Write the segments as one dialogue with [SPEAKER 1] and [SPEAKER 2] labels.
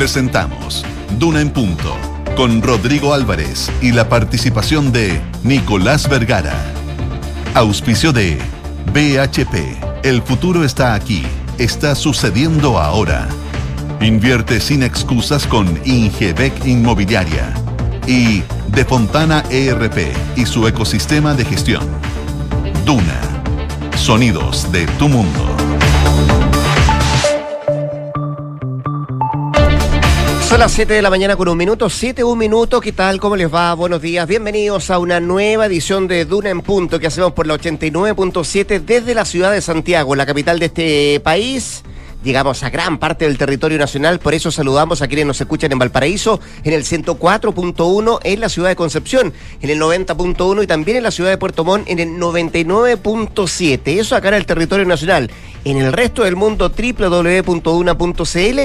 [SPEAKER 1] Presentamos Duna en Punto con Rodrigo Álvarez y la participación de Nicolás Vergara. Auspicio de BHP. El futuro está aquí. Está sucediendo ahora. Invierte sin excusas con Ingebec Inmobiliaria. Y De Fontana ERP y su ecosistema de gestión. Duna. Sonidos de tu mundo.
[SPEAKER 2] Las 7 de la mañana con un minuto, 7, un minuto, ¿qué tal? ¿Cómo les va? Buenos días, bienvenidos a una nueva edición de Duna en Punto que hacemos por la 89.7 desde la ciudad de Santiago, la capital de este país. Llegamos a gran parte del territorio nacional, por eso saludamos a quienes nos escuchan en Valparaíso, en el 104.1 en la ciudad de Concepción, en el 90.1 y también en la ciudad de Puerto Montt en el 99.7. Eso acá en el territorio nacional. En el resto del mundo, www.duna.cl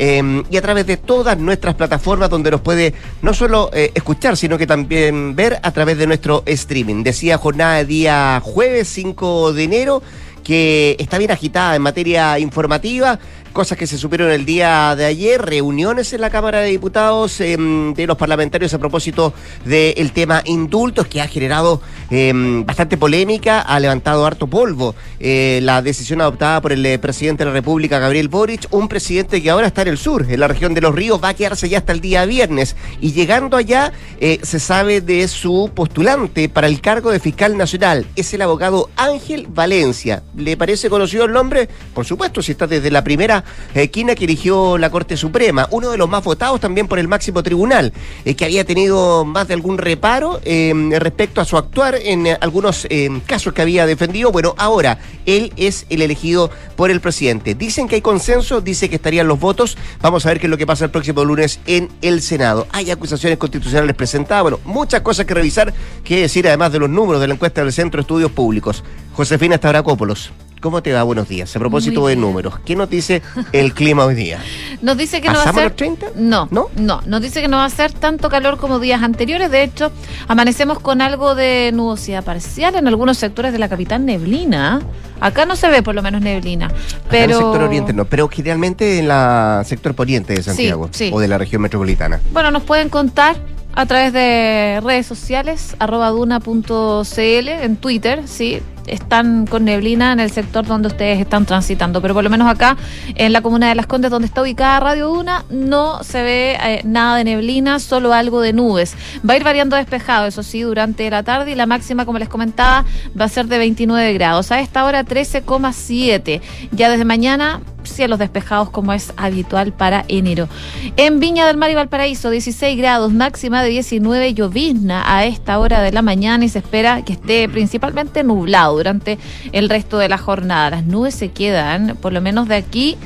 [SPEAKER 2] eh, y a través de todas nuestras plataformas donde nos puede no solo eh, escuchar, sino que también ver a través de nuestro streaming. Decía jornada de día jueves 5 de enero que está bien agitada en materia informativa, cosas que se supieron el día de ayer, reuniones en la Cámara de Diputados eh, de los parlamentarios a propósito del tema indultos que ha generado eh, bastante polémica, ha levantado harto polvo eh, la decisión adoptada por el eh, presidente de la República, Gabriel Boric, un presidente que ahora está en el sur, en la región de los ríos, va a quedarse ya hasta el día viernes y llegando allá eh, se sabe de su postulante para el cargo de fiscal nacional, es el abogado Ángel Valencia. ¿Le parece conocido el nombre? Por supuesto, si está desde la primera esquina que eligió la Corte Suprema, uno de los más votados también por el máximo tribunal, eh, que había tenido más de algún reparo eh, respecto a su actuar en eh, algunos eh, casos que había defendido. Bueno, ahora él es el elegido por el presidente. Dicen que hay consenso, dice que estarían los votos. Vamos a ver qué es lo que pasa el próximo lunes en el Senado. Hay acusaciones constitucionales presentadas, bueno, muchas cosas que revisar, que decir además de los números de la encuesta del Centro de Estudios Públicos. Josefina Stavrakopoulos. ¿Cómo te va? Buenos días. A propósito de números, ¿qué nos dice el clima hoy día?
[SPEAKER 3] Nos dice que no va a
[SPEAKER 2] ¿Pasamos
[SPEAKER 3] ser.
[SPEAKER 2] los 30?
[SPEAKER 3] No,
[SPEAKER 2] ¿No?
[SPEAKER 3] no, Nos dice que no va a ser tanto calor como días anteriores. De hecho, amanecemos con algo de nubosidad parcial en algunos sectores de la capital neblina. Acá no se ve por lo menos neblina.
[SPEAKER 2] Acá
[SPEAKER 3] Pero.
[SPEAKER 2] En el sector oriente no, pero generalmente en la sector poniente de Santiago
[SPEAKER 3] sí.
[SPEAKER 2] o de la región metropolitana.
[SPEAKER 3] Bueno, nos pueden contar a través de redes sociales, arroba duna.cl, en Twitter, sí. Están con neblina en el sector donde ustedes están transitando, pero por lo menos acá en la comuna de Las Condes, donde está ubicada Radio Duna, no se ve eh, nada de neblina, solo algo de nubes. Va a ir variando despejado, eso sí, durante la tarde y la máxima, como les comentaba, va a ser de 29 grados. A esta hora 13,7. Ya desde mañana cielos despejados como es habitual para enero. En Viña del Mar y Valparaíso, 16 grados, máxima de 19, llovizna a esta hora de la mañana y se espera que esté principalmente nublado durante el resto de la jornada. Las nubes se quedan, por lo menos de aquí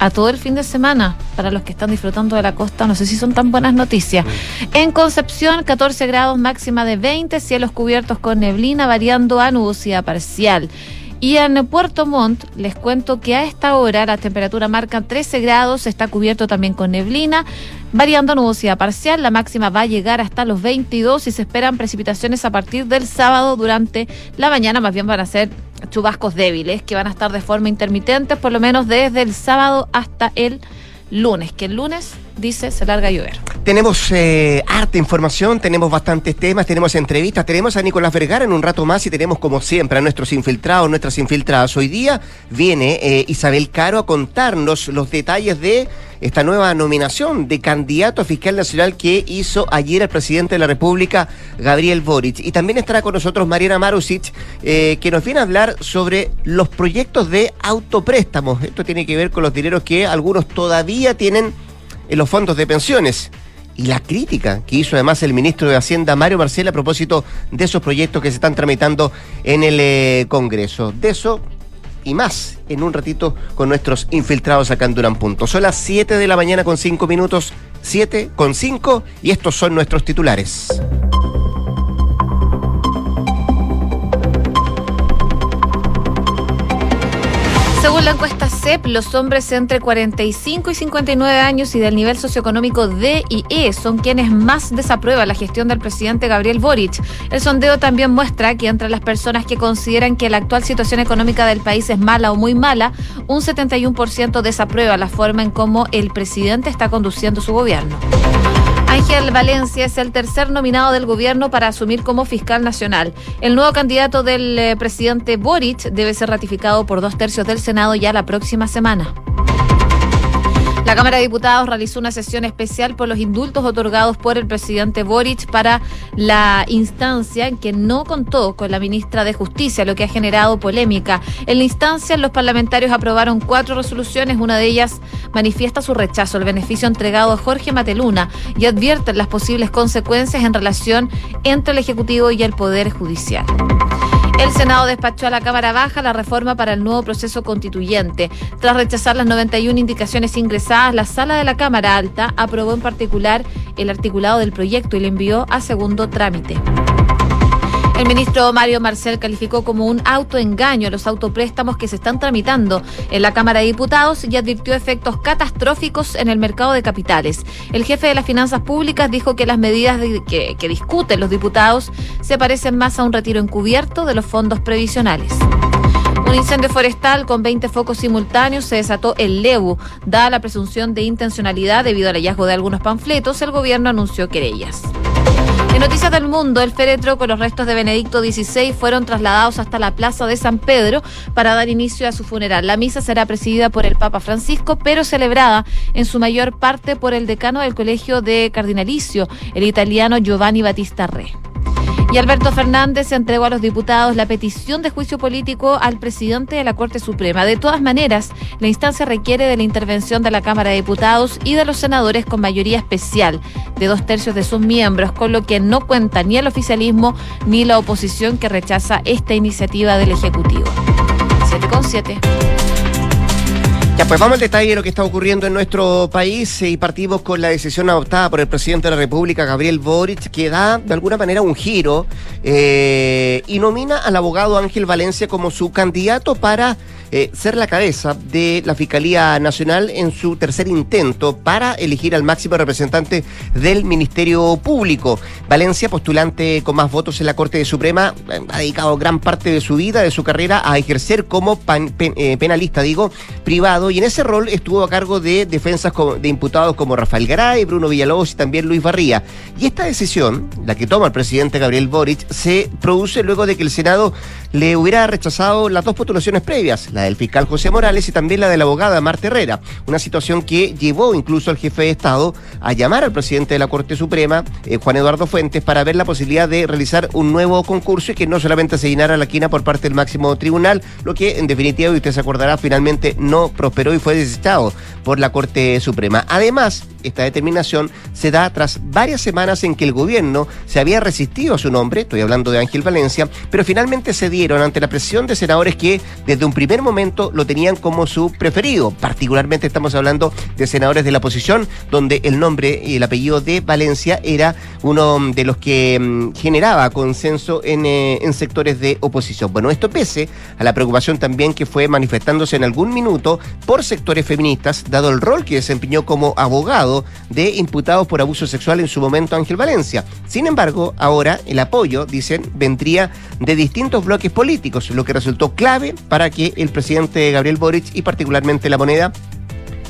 [SPEAKER 3] a todo el fin de semana, para los que están disfrutando de la costa, no sé si son tan buenas noticias. En Concepción, 14 grados, máxima de 20, cielos cubiertos con neblina, variando a nubosidad parcial. Y en Puerto Montt les cuento que a esta hora la temperatura marca 13 grados, está cubierto también con neblina, variando nubosidad parcial, la máxima va a llegar hasta los 22 y se esperan precipitaciones a partir del sábado durante la mañana, más bien van a ser chubascos débiles que van a estar de forma intermitente, por lo menos desde el sábado hasta el lunes, que el lunes dice se larga a llover.
[SPEAKER 2] Tenemos eh, harta información, tenemos bastantes temas, tenemos entrevistas, tenemos a Nicolás Vergara en un rato más y tenemos como siempre a nuestros infiltrados, nuestras infiltradas. Hoy día viene eh, Isabel Caro a contarnos los detalles de esta nueva nominación de candidato a fiscal nacional que hizo ayer el presidente de la República, Gabriel Boric. Y también estará con nosotros Mariana Marusic, eh, que nos viene a hablar sobre los proyectos de autopréstamos. Esto tiene que ver con los dineros que algunos todavía tienen en los fondos de pensiones. Y la crítica que hizo además el ministro de Hacienda, Mario Marcel, a propósito de esos proyectos que se están tramitando en el eh, Congreso. De eso y más en un ratito con nuestros infiltrados acá en Durán Punto. Son las 7 de la mañana con 5 minutos, 7 con 5 y estos son nuestros titulares.
[SPEAKER 3] Según la encuesta CEP, los hombres entre 45 y 59 años y del nivel socioeconómico D y E son quienes más desaprueban la gestión del presidente Gabriel Boric. El sondeo también muestra que entre las personas que consideran que la actual situación económica del país es mala o muy mala, un 71% desaprueba la forma en cómo el presidente está conduciendo su gobierno. Ángel Valencia es el tercer nominado del gobierno para asumir como fiscal nacional. El nuevo candidato del eh, presidente Boric debe ser ratificado por dos tercios del Senado ya la próxima semana. La Cámara de Diputados realizó una sesión especial por los indultos otorgados por el presidente Boric para la instancia en que no contó con la ministra de Justicia, lo que ha generado polémica. En la instancia, los parlamentarios aprobaron cuatro resoluciones. Una de ellas manifiesta su rechazo al beneficio entregado a Jorge Mateluna y advierten las posibles consecuencias en relación entre el Ejecutivo y el Poder Judicial. El Senado despachó a la Cámara Baja la reforma para el nuevo proceso constituyente. Tras rechazar las 91 indicaciones ingresadas, la Sala de la Cámara Alta aprobó en particular el articulado del proyecto y le envió a segundo trámite. El ministro Mario Marcel calificó como un autoengaño los autopréstamos que se están tramitando en la Cámara de Diputados y advirtió efectos catastróficos en el mercado de capitales. El jefe de las finanzas públicas dijo que las medidas que, discuten los diputados se parecen más a un retiro encubierto de los fondos previsionales. Un incendio forestal con 20 focos simultáneos se desató en Lebu. Dada la presunción de intencionalidad debido al hallazgo de algunos panfletos, el gobierno anunció querellas. En Noticias del Mundo, el féretro con los restos de Benedicto XVI fueron trasladados hasta la Plaza de San Pedro para dar inicio a su funeral. La misa será presidida por el Papa Francisco, pero celebrada en su mayor parte por el decano del Colegio de Cardinalicio, el italiano Giovanni Battista Re. Y Alberto Fernández entregó a los diputados la petición de juicio político al presidente de la Corte Suprema. De todas maneras, la instancia requiere de la intervención de la Cámara de Diputados y de los senadores con mayoría especial de dos tercios de sus miembros, con lo que no cuenta ni el oficialismo ni la oposición que rechaza esta iniciativa del Ejecutivo. 7 con 7.
[SPEAKER 2] Ya, pues vamos al detalle de lo que está ocurriendo en nuestro país y partimos con la decisión adoptada por el presidente de la República, Gabriel Boric, que da de alguna manera un giro eh, y nomina al abogado Ángel Valencia como su candidato para eh, ser la cabeza de la Fiscalía Nacional en su tercer intento para elegir al máximo representante del Ministerio Público. Valencia, postulante con más votos en la Corte Suprema, eh, ha dedicado gran parte de su vida, de su carrera, a ejercer como eh, penalista, digo, privado, y en ese rol estuvo a cargo de defensas de imputados como Rafael Garay, Bruno Villalobos y también Luis Barría. Y esta decisión, la que toma el presidente Gabriel Boric, se produce luego de que el Senado le hubiera rechazado las dos postulaciones previas, la del fiscal José Morales y también la de la abogada Marta Herrera. Una situación que llevó incluso al jefe de Estado a llamar al presidente de la Corte Suprema, eh, Juan Eduardo Fuentes, para ver la posibilidad de realizar un nuevo concurso y que no solamente se llenara la quina por parte del máximo tribunal, lo que en definitiva, y usted se acordará, finalmente no prosperó y fue desechado por la Corte Suprema. Además, esta determinación se da tras varias semanas en que el gobierno se había resistido a su nombre, estoy hablando de Ángel Valencia, pero finalmente se ante la presión de senadores que desde un primer momento lo tenían como su preferido. Particularmente estamos hablando de senadores de la oposición, donde el nombre y el apellido de Valencia era uno de los que mm, generaba consenso en, eh, en sectores de oposición. Bueno, esto pese a la preocupación también que fue manifestándose en algún minuto por sectores feministas, dado el rol que desempeñó como abogado de imputados por abuso sexual en su momento Ángel Valencia. Sin embargo, ahora el apoyo, dicen, vendría de distintos bloques políticos, lo que resultó clave para que el presidente Gabriel Boric y particularmente la moneda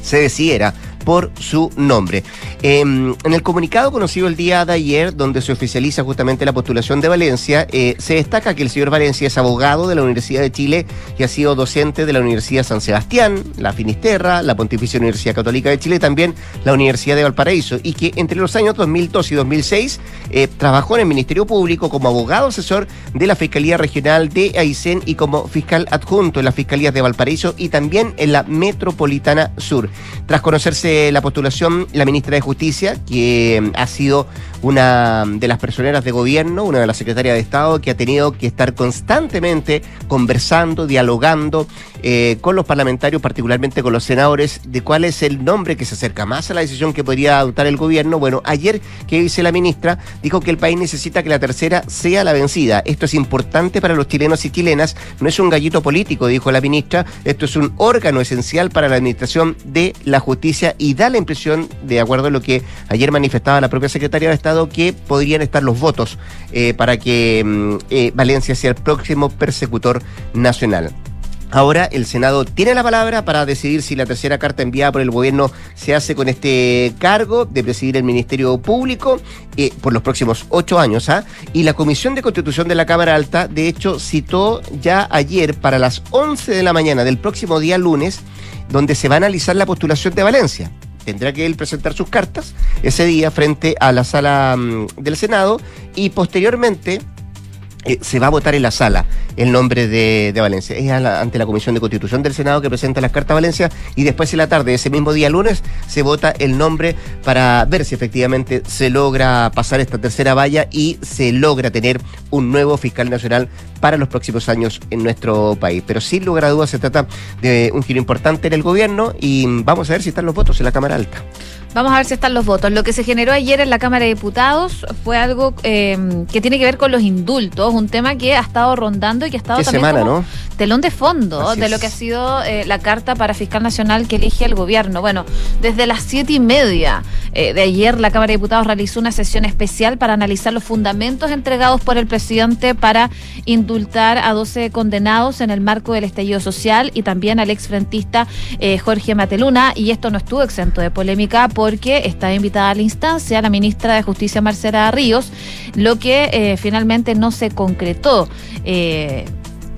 [SPEAKER 2] se decidiera por su nombre. Em, en el comunicado conocido el día de ayer, donde se oficializa justamente la postulación de Valencia, eh, se destaca que el señor Valencia es abogado de la Universidad de Chile y ha sido docente de la Universidad San Sebastián, la Finisterra, la Pontificia Universidad Católica de Chile, también la Universidad de Valparaíso, y que entre los años 2002 y 2006 eh, trabajó en el Ministerio Público como abogado asesor de la Fiscalía Regional de Aysén y como fiscal adjunto en las Fiscalías de Valparaíso y también en la Metropolitana Sur. Tras conocerse la postulación la ministra de Justicia, que mm, ha sido una de las personeras de gobierno, una de las secretarias de Estado, que ha tenido que estar constantemente conversando, dialogando eh, con los parlamentarios, particularmente con los senadores, de cuál es el nombre que se acerca más a la decisión que podría adoptar el gobierno. Bueno, ayer que dice la ministra, dijo que el país necesita que la tercera sea la vencida. Esto es importante para los chilenos y chilenas, no es un gallito político, dijo la ministra, esto es un órgano esencial para la administración de la justicia y da la impresión, de acuerdo a lo que ayer manifestaba la propia secretaria de Estado, que podrían estar los votos eh, para que mm, eh, Valencia sea el próximo persecutor nacional. Ahora el Senado tiene la palabra para decidir si la tercera carta enviada por el gobierno se hace con este cargo de presidir el Ministerio Público eh, por los próximos ocho años. ¿ah? Y la Comisión de Constitución de la Cámara Alta, de hecho, citó ya ayer para las 11 de la mañana del próximo día lunes, donde se va a analizar la postulación de Valencia tendrá que él presentar sus cartas ese día frente a la sala mm, del Senado y posteriormente eh, se va a votar en la sala el nombre de, Valencia. Es ante la Comisión de Constitución del Senado que presenta las cartas a Valencia y después en la tarde, ese mismo día lunes, se vota el nombre para ver si efectivamente se logra pasar esta tercera valla y se logra tener un nuevo fiscal nacional para los próximos años en nuestro país. Pero sin lugar a dudas se trata de un giro importante en el gobierno y vamos a ver si están los votos en la Cámara Alta.
[SPEAKER 3] Vamos a ver si están los votos. Lo que se generó ayer en la Cámara de Diputados fue algo eh, que tiene que ver con los indultos, un tema que ha estado rondando y que ha estado también
[SPEAKER 2] semana, ¿no?
[SPEAKER 3] telón de fondo de lo que ha sido eh, la carta para fiscal nacional que elige el gobierno. Bueno, desde las siete y media eh, de ayer la Cámara de Diputados realizó una sesión especial para analizar los fundamentos entregados por el presidente para a 12 condenados en el marco del estallido social y también al exfrentista Jorge Mateluna. Y esto no estuvo exento de polémica porque está invitada a la instancia la ministra de Justicia Marcela Ríos, lo que eh, finalmente no se concretó. Eh,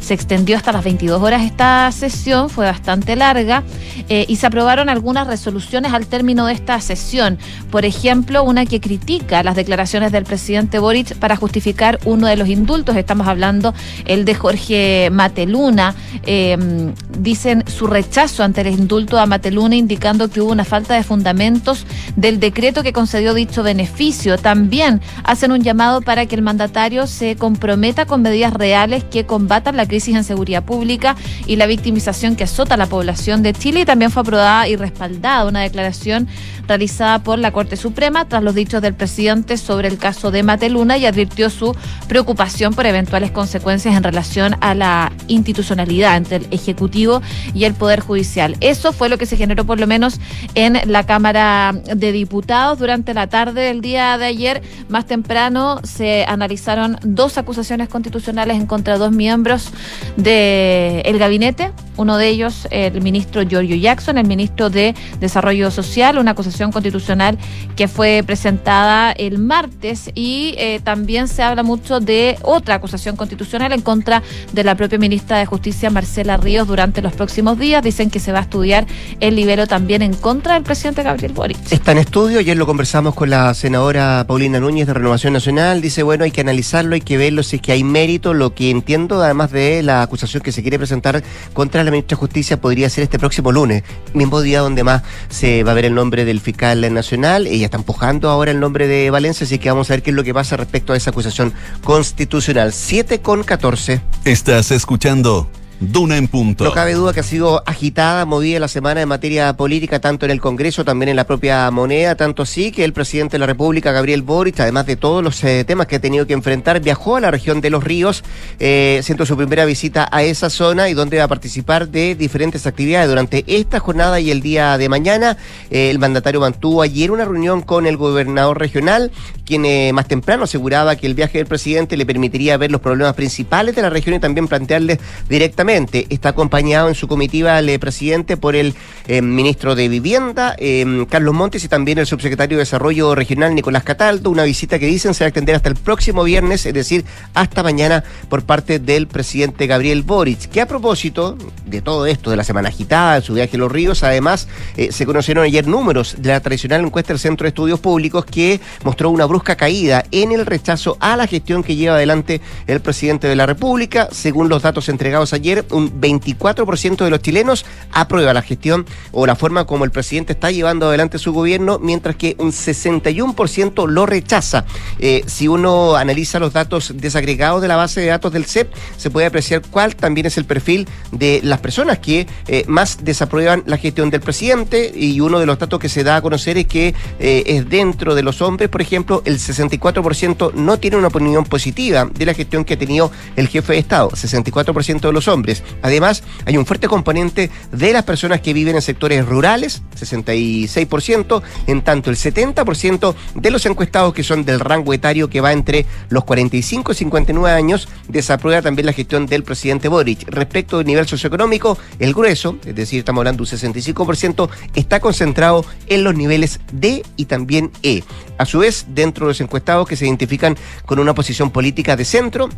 [SPEAKER 3] se extendió hasta las 22 horas esta sesión, fue bastante larga eh, y se aprobaron algunas resoluciones al término de esta sesión. Por ejemplo, una que critica las declaraciones del presidente Boric para justificar uno de los indultos. Estamos hablando el de Jorge Mateluna. Em, dicen su rechazo ante el indulto a Mateluna, indicando que hubo una falta de fundamentos del decreto que concedió dicho beneficio. También hacen un llamado para que el mandatario se comprometa con medidas reales que combatan la crisis en seguridad pública y la victimización que azota a la población de Chile. Y también fue aprobada y respaldada una declaración realizada por la Corte Suprema tras los dichos del presidente sobre el caso de Mateluna y advirtió su preocupación por eventuales consecuencias en relación a la institucionalidad entre el Ejecutivo y el Poder Judicial. Eso fue lo que se generó por lo menos en la Cámara de Diputados durante la tarde del día de ayer. Más temprano se analizaron dos acusaciones constitucionales en contra de dos miembros del gabinete, uno de ellos el ministro Giorgio Jackson, el ministro de Desarrollo Social, una acusación constitucional que fue presentada el martes y eh, también se habla mucho de otra acusación constitucional en contra de la propia ministra de Justicia, Marcela Ríos, durante los próximos días. Dicen que se va a estudiar el libelo también en contra del presidente Gabriel Boric.
[SPEAKER 2] Está en estudio, ayer lo conversamos con la senadora Paulina Núñez de Renovación Nacional, dice, bueno, hay que analizarlo, hay que verlo, si es que hay mérito, lo que entiendo, además de la acusación que se quiere presentar contra la ministra de Justicia podría ser este próximo lunes, mismo día donde más se va a ver el nombre del fiscal nacional. Ella está empujando ahora el nombre de Valencia, así que vamos a ver qué es lo que pasa respecto a esa acusación constitucional. 7 con 14.
[SPEAKER 1] Estás escuchando Duna en punto.
[SPEAKER 2] No cabe duda que ha sido agitada, movida la semana en materia política, tanto en el Congreso, también en la propia moneda, tanto así que el presidente de la República, Gabriel Boric, además de todos los eh, temas que ha tenido que enfrentar, viajó a la región de Los Ríos, eh, siendo su primera visita a esa zona y donde va a participar de diferentes actividades. Durante esta jornada y el día de mañana, eh, el mandatario mantuvo ayer una reunión con el gobernador regional, quien más temprano aseguraba que el viaje del presidente le permitiría ver los problemas principales de la región y también plantearles directamente Está acompañado en su comitiva el eh, presidente por el eh, ministro de Vivienda, eh, Carlos Montes, y también el subsecretario de Desarrollo Regional, Nicolás Cataldo. Una visita que dicen se va a extender hasta el próximo viernes, es decir, hasta mañana, por parte del presidente Gabriel Boric. Que a propósito de todo esto, de la semana agitada, de su viaje a los ríos, además se conocieron ayer números de la tradicional encuesta del Centro de Estudios Públicos que mostró una brusca caída en el rechazo a la gestión que lleva adelante el presidente de la República. Según los datos entregados ayer, un 24% de los chilenos aprueba la gestión o la forma como el presidente está llevando adelante su gobierno, mientras que un 61% lo rechaza. Eh, si uno analiza los datos desagregados de la base de datos del CEP, se puede apreciar cuál también es el perfil de las personas que eh, más desaprueban la gestión del presidente y uno de los datos que se da a conocer es que eh, es dentro de los hombres, por ejemplo, el 64% no tiene una opinión positiva de la gestión que ha tenido el jefe de Estado, 64% de los hombres. Además, hay un fuerte componente de las personas que viven en sectores rurales, 66%, en tanto el 70% de los encuestados que son del rango etario que va entre los 45 y 59 años desaprueba también la gestión del presidente Boric. Respecto del nivel socioeconómico, el grueso, es decir, estamos hablando de un 65%, está concentrado en los niveles D y también E. A su vez, dentro de los encuestados que se identifican con una posición política de centro,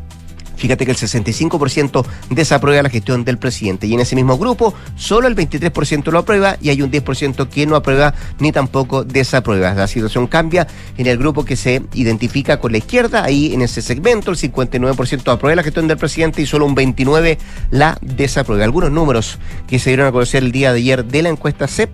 [SPEAKER 2] Fíjate que el 65% desaprueba la gestión del presidente y en ese mismo grupo solo el 23% lo aprueba y hay un 10% que no aprueba ni tampoco desaprueba. La situación cambia en el grupo que se identifica con la izquierda, ahí en ese segmento el 59% aprueba la gestión del presidente y solo un 29% la desaprueba. Algunos números que se dieron a conocer el día de ayer de la encuesta CEP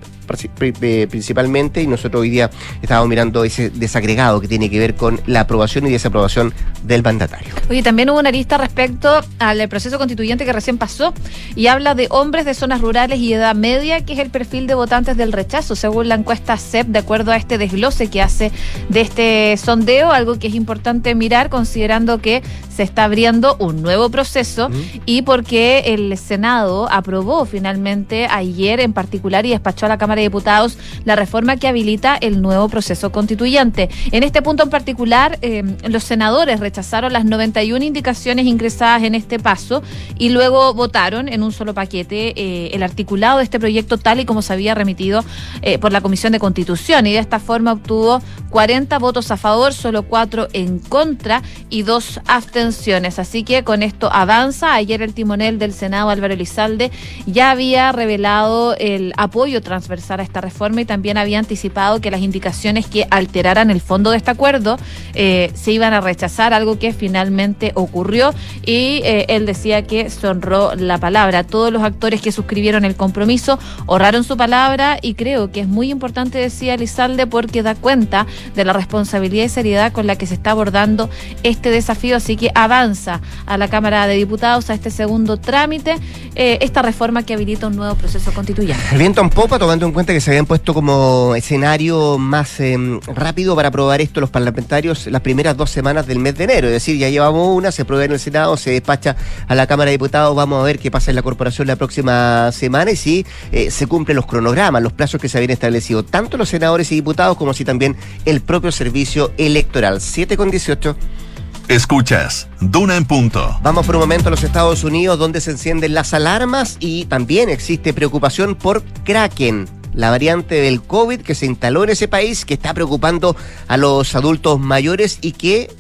[SPEAKER 2] principalmente y nosotros hoy día estábamos mirando ese desagregado que tiene que ver con la aprobación y desaprobación del mandatario.
[SPEAKER 3] Oye, también hubo una lista respecto al proceso constituyente que recién pasó y habla de hombres de zonas rurales y edad media, que es el perfil de votantes del rechazo, según la encuesta CEP, de acuerdo a este desglose que hace de este sondeo, algo que es importante mirar considerando que se está abriendo un nuevo proceso y porque el Senado aprobó finalmente ayer en particular y despachó a la Cámara Diputados la reforma que habilita el nuevo proceso constituyente. En este punto en particular, eh, los senadores rechazaron las 91 indicaciones ingresadas en este paso y luego votaron en un solo paquete eh, el articulado de este proyecto tal y como se había remitido eh, por la Comisión de Constitución y de esta forma obtuvo 40 votos a favor, solo 4 en contra y dos abstenciones. Así que con esto avanza. Ayer el timonel del Senado, Álvaro Elizalde, ya había revelado el apoyo transversal esta reforma y también había anticipado que las indicaciones que alteraran el fondo de este acuerdo eh, se iban a rechazar, algo que finalmente ocurrió y eh, él decía que se honró la palabra. Todos los actores que suscribieron el compromiso honraron su palabra y creo que es muy importante, decía Lizalde, porque da cuenta de la responsabilidad y seriedad con la que se está abordando este desafío, así que avanza a la Cámara de Diputados a este segundo trámite eh, esta reforma que habilita un nuevo proceso constituyente.
[SPEAKER 2] El viento en popa, tomando en cuenta que se habían puesto como escenario más em, rápido para aprobar esto los parlamentarios las primeras dos semanas del mes de enero. Es decir, ya llevamos una, se aprueba en el Senado, se despacha a la Cámara de Diputados, vamos a ver qué pasa en la corporación la próxima semana y si eh, se cumplen los cronogramas, los plazos que se habían establecido, tanto los senadores y diputados como si también el propio servicio electoral. 7 con 18.
[SPEAKER 1] Escuchas, Duna en punto.
[SPEAKER 2] Vamos por un momento a los Estados Unidos donde se encienden las alarmas y también existe preocupación por Kraken la variante del COVID que se instaló en ese país, que está preocupando a los adultos mayores y que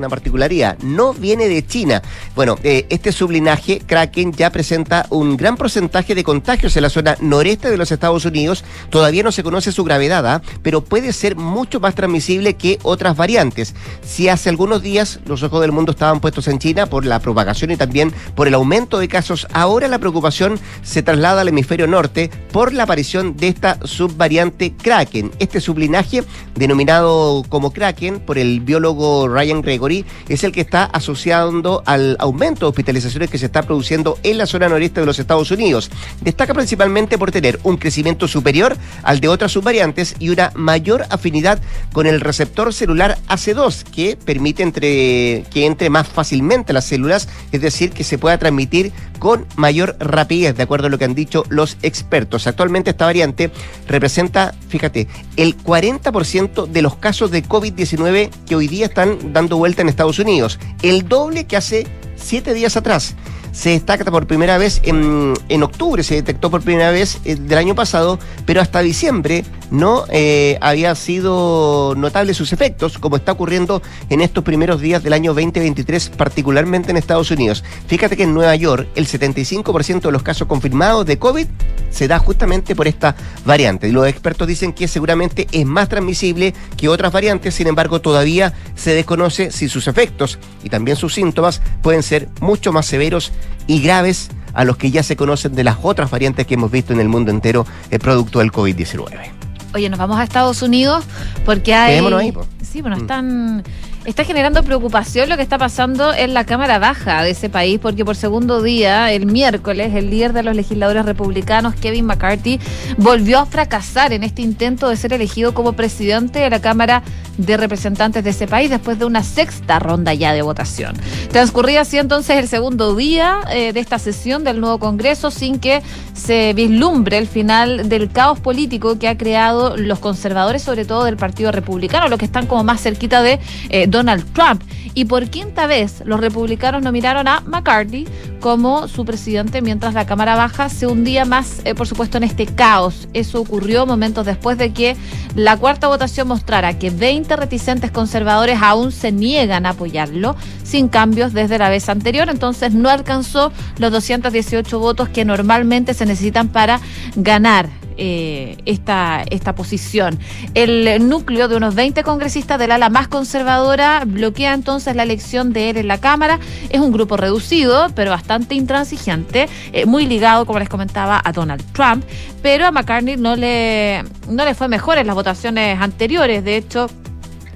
[SPEAKER 2] una particularidad, no viene de China. Bueno, eh, este sublinaje, Kraken, ya presenta un gran porcentaje de contagios en la zona noreste de los Estados Unidos. Todavía no se conoce su gravedad, ¿ah? pero puede ser mucho más transmisible que otras variantes. Si hace algunos días los ojos del mundo estaban puestos en China por la propagación y también por el aumento de casos, ahora la preocupación se traslada al hemisferio norte por la aparición de esta subvariante Kraken. Este sublinaje, denominado como Kraken por el biólogo Ryan Gregory, es el que está asociando al aumento de hospitalizaciones que se está produciendo en la zona noreste de los Estados Unidos. Destaca principalmente por tener un crecimiento superior al de otras subvariantes y una mayor afinidad con el receptor celular AC2 que permite que entre más fácilmente las células, es decir, que se pueda transmitir con mayor rapidez, de acuerdo a lo que han dicho los expertos. Actualmente esta variante representa, fíjate, el 40% de los casos de COVID-19 que hoy día están dando vuelta en Estados Unidos, el doble que hace siete días atrás se destaca por primera vez en, en octubre, se detectó por primera vez eh, del año pasado, pero hasta diciembre no eh, había sido notable sus efectos, como está ocurriendo en estos primeros días del año 2023, particularmente en Estados Unidos. Fíjate que en Nueva York el 75% de los casos confirmados de COVID se da justamente por esta variante. Y los expertos dicen que seguramente es más transmisible que otras variantes, sin embargo todavía se desconoce si sus efectos y también sus síntomas pueden ser mucho más severos y graves a los que ya se conocen de las otras variantes que hemos visto en el mundo entero el producto del COVID-19.
[SPEAKER 3] Oye, nos vamos a Estados Unidos porque hay...
[SPEAKER 2] Ahí,
[SPEAKER 3] sí, bueno, mm. están está generando preocupación lo que está pasando en la Cámara Baja de ese país, porque por segundo día, el miércoles, el líder de los legisladores republicanos, Kevin McCarthy, volvió a fracasar en este intento de ser elegido como presidente de la Cámara de Representantes de ese país después de una sexta ronda ya de votación. Transcurría así entonces el segundo día eh, de esta sesión del nuevo Congreso sin que se vislumbre el final del caos político que ha creado los conservadores, sobre todo del Partido Republicano, los que están como más cerquita de eh, Donald Trump. Y por quinta vez los republicanos nominaron a McCarthy como su presidente mientras la Cámara Baja se hundía más, eh, por supuesto, en este caos. Eso ocurrió momentos después de que la cuarta votación mostrara que 20 reticentes conservadores aún se niegan a apoyarlo sin cambios desde la vez anterior. Entonces no alcanzó los 218 votos que normalmente se necesitan para ganar eh, esta, esta posición. El núcleo de unos 20 congresistas del ala más conservadora bloquea entonces la elección de él en la Cámara. Es un grupo reducido, pero bastante intransigente, eh, muy ligado, como les comentaba, a Donald Trump. Pero a McCartney no le, no le fue mejor en las votaciones anteriores. De hecho,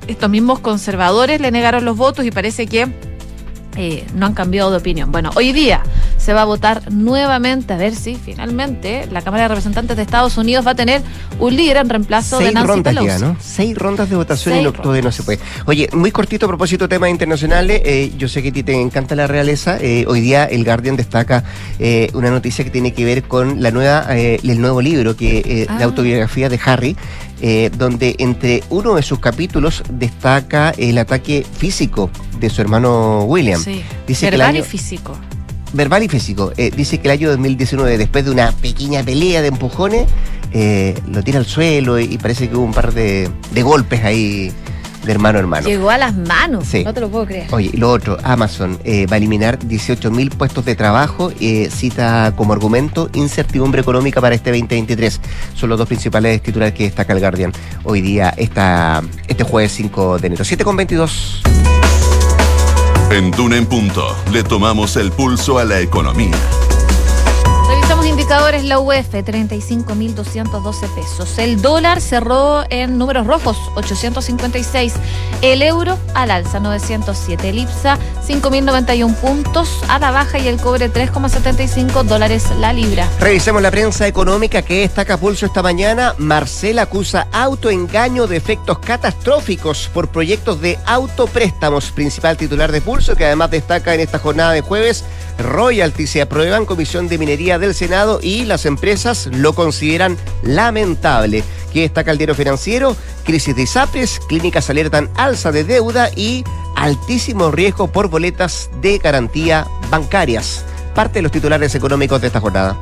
[SPEAKER 3] estos mismos conservadores le negaron los votos y parece que eh, no han cambiado de opinión. Bueno, hoy día se va a votar nuevamente a ver si finalmente la Cámara de Representantes de Estados Unidos va a tener un líder en reemplazo de Nancy
[SPEAKER 2] rondas
[SPEAKER 3] Pelosi.
[SPEAKER 2] ¿no? Seis rondas de votación en octubre no se puede. Oye, muy cortito a propósito de temas internacionales. Eh, yo sé que a ti te encanta la realeza. Eh, hoy día el Guardian destaca eh, una noticia que tiene que ver con la nueva, el nuevo libro que de ah. autobiografía de Harry. Donde entre uno de sus capítulos destaca el ataque físico de su hermano William.
[SPEAKER 3] Sí. Dice Verbal y físico
[SPEAKER 2] verbal y físico. Eh, dice que el año 2019, después de una pequeña pelea de empujones, eh, lo tira al suelo y, parece que hubo un par de, golpes ahí de hermano a hermano.
[SPEAKER 3] Llegó a las manos, no te lo puedo creer.
[SPEAKER 2] Oye, lo otro, Amazon eh, va a eliminar 18 mil puestos de trabajo, cita como argumento incertidumbre económica para este 2023. Son los dos principales titulares que destaca el Guardian hoy día, esta, este jueves 5 de enero. 7 con 22.
[SPEAKER 1] En Duna en Punto le tomamos el pulso a la economía.
[SPEAKER 3] Indicadores, la UF 35.212 pesos. El dólar cerró en números rojos 856. El euro al alza 907. El IPSA 5.091 puntos a la baja y el cobre 3,75 dólares la libra.
[SPEAKER 2] Revisemos la prensa económica que destaca pulso esta mañana. Marcel acusa autoengaño de efectos catastróficos por proyectos de autopréstamos. Principal titular de pulso que además destaca en esta jornada de jueves royalty se aprueba en Comisión de Minería del Senado y las empresas lo consideran lamentable. ¿Qué destaca el diario financiero? Crisis de ISAPRES, clínicas alertan alza de deuda y altísimo riesgo por boletas de garantía bancarias. Parte de los titulares económicos de esta jornada.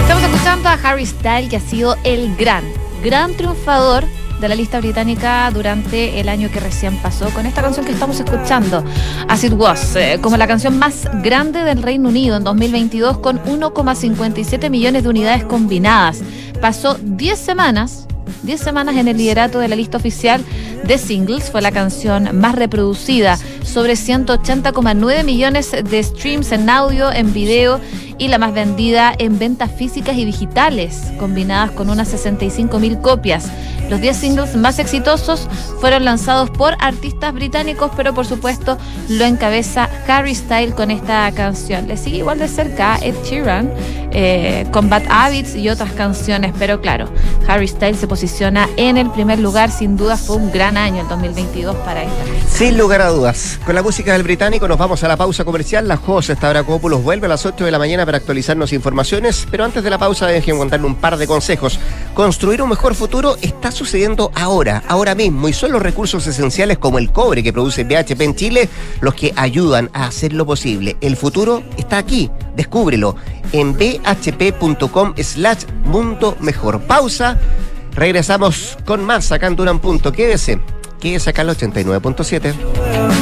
[SPEAKER 3] Estamos escuchando a Harry Styles, que ha sido el gran, gran triunfador de la lista británica durante el año que recién pasó con esta canción que estamos escuchando, As It Was, eh, como la canción más grande del Reino Unido en 2022 con 1,57 millones de unidades combinadas. Pasó 10 semanas 10 semanas en el liderato de la lista oficial de singles. Fue la canción más reproducida, sobre 180,9 millones de streams en audio, en video y la más vendida en ventas físicas y digitales, combinadas con unas 65 mil copias. Los 10 singles más exitosos fueron lanzados por artistas británicos, pero por supuesto lo encabeza Harry Styles con esta canción. Le sigue igual de cerca Ed Sheeran eh, con Bad Habits y otras canciones, pero claro, Harry Styles se posiciona en el primer lugar. Sin duda fue un gran año el 2022 para esta.
[SPEAKER 2] Sin lugar a dudas. Con la música del británico nos vamos a la pausa comercial. La José Stavrakopoulos vuelve a las 8 de la mañana para actualizarnos informaciones, pero antes de la pausa dejen contarle un par de consejos. Construir un mejor futuro está sucediendo ahora, ahora mismo, y son los recursos esenciales como el cobre que produce BHP en Chile los que ayudan a hacerlo posible. El futuro está aquí, descúbrelo en bhp.com slash mundo mejor. Pausa, regresamos con más acá en Duran Punto. Quédese, quédese acá el 89.7.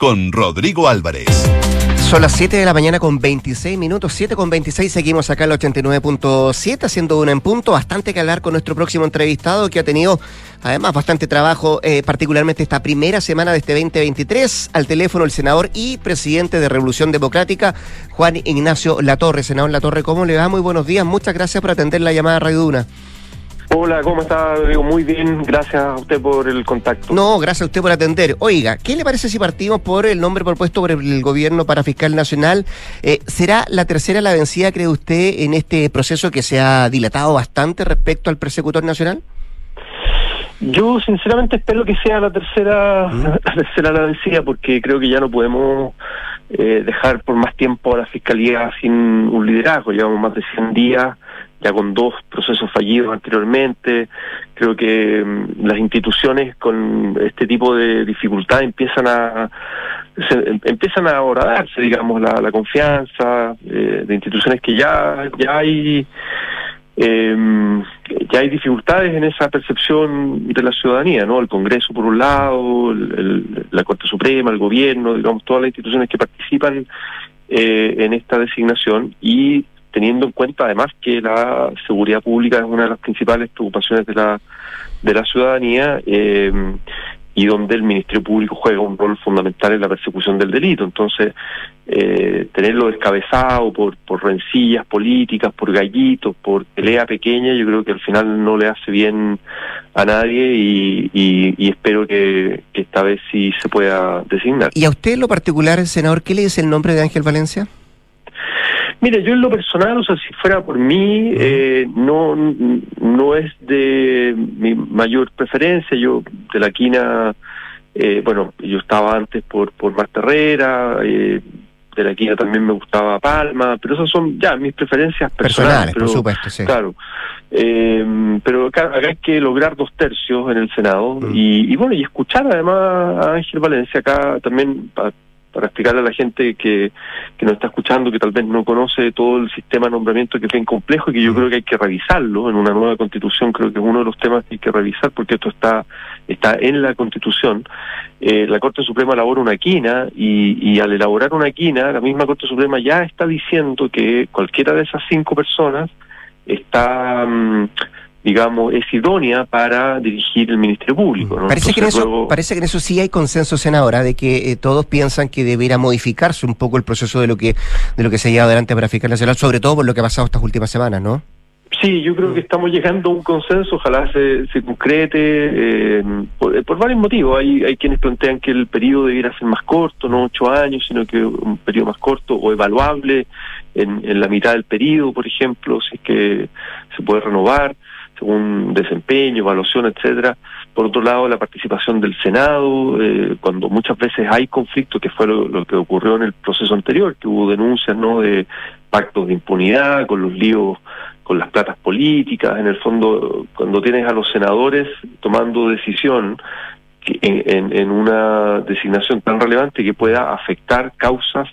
[SPEAKER 1] con Rodrigo Álvarez.
[SPEAKER 2] Son las 7 de la mañana con 26 minutos, 7 con 26, seguimos acá en el 89.7 haciendo una en punto, bastante que hablar con nuestro próximo entrevistado que ha tenido además bastante trabajo, eh, particularmente esta primera semana de este 2023, al teléfono el senador y presidente de Revolución Democrática, Juan Ignacio Latorre. Senador Latorre, ¿cómo le va? Muy buenos días, muchas gracias por atender la llamada Radio Duna.
[SPEAKER 4] Hola, ¿cómo está? Digo, muy bien, gracias a usted por el contacto.
[SPEAKER 2] No, gracias a usted por atender. Oiga, ¿qué le parece si partimos por el nombre propuesto por el gobierno para fiscal nacional? Eh, ¿Será la tercera la vencida, cree usted, en este proceso que se ha dilatado bastante respecto al persecutor nacional?
[SPEAKER 4] Yo sinceramente espero que sea la tercera, la tercera la vencida, porque creo que ya no podemos eh, dejar por más tiempo a la fiscalía sin un liderazgo. Llevamos más de 100 días ya con dos procesos fallidos anteriormente. Creo que mm, las instituciones con este tipo de dificultad empiezan a se, empiezan a horadarse, digamos, la, confianza eh, de instituciones que ya ya hay eh, ya hay dificultades en esa percepción de la ciudadanía, ¿no? El Congreso por un lado, el, la Corte Suprema, el Gobierno, digamos, todas las instituciones que participan eh, en esta designación y teniendo en cuenta además que la seguridad pública es una de las principales preocupaciones de la de la ciudadanía eh, y donde el Ministerio Público juega un rol fundamental en la persecución del delito. Entonces, eh, tenerlo descabezado por, por rencillas políticas, por gallitos, por pelea pequeña, yo creo que al final no le hace bien a nadie y, y, y espero que, que esta vez sí se pueda designar.
[SPEAKER 2] ¿Y a usted en lo particular, senador, qué le dice el nombre de Ángel Valencia?
[SPEAKER 4] Mire, yo en lo personal, o sea, si fuera por mí, eh, no no es de mi mayor preferencia. Yo de la quina, eh, bueno, yo estaba antes por por Marta Herrera, eh, de la quina también me gustaba Palma, pero esas son ya mis preferencias personales.
[SPEAKER 2] Personales, por supuesto, sí.
[SPEAKER 4] Claro. Eh, pero acá, acá hay que lograr dos tercios en el Senado y, y bueno, y escuchar además a Ángel Valencia acá también pa- para explicarle a la gente que, que nos está escuchando, que tal vez no conoce todo el sistema de nombramiento que es bien complejo y que yo creo que hay que revisarlo en una nueva constitución, creo que es uno de los temas que hay que revisar porque esto está, está en la constitución. Eh, la Corte Suprema elabora una quina y, y al elaborar una quina, la misma Corte Suprema ya está diciendo que cualquiera de esas cinco personas está... mm, digamos, es idónea para dirigir el Ministerio Público. ¿no?
[SPEAKER 2] Parece que, en eso,
[SPEAKER 4] luego-
[SPEAKER 2] parece que en eso sí hay consenso, senadora, de que eh, todos piensan que debiera modificarse un poco el proceso de lo que de lo que se ha llevado adelante para fiscal nacional, sobre todo por lo que ha pasado estas últimas semanas, ¿no?
[SPEAKER 4] Sí, yo creo que estamos llegando a un consenso, ojalá se, se concrete eh, por, por varios motivos. Hay, hay quienes plantean que el periodo debiera ser más corto, no ocho años, sino que un periodo más corto o evaluable en, en la mitad del periodo, por ejemplo, si es que se puede renovar. Según desempeño, evaluación, etcétera. Por otro lado, la participación del Senado, eh, cuando muchas veces hay conflicto, que fue lo, que ocurrió en el proceso anterior, que hubo denuncias no de pactos de impunidad, con los líos, con las platas políticas. En el fondo, cuando tienes a los senadores tomando decisión en, en una designación tan relevante que pueda afectar causas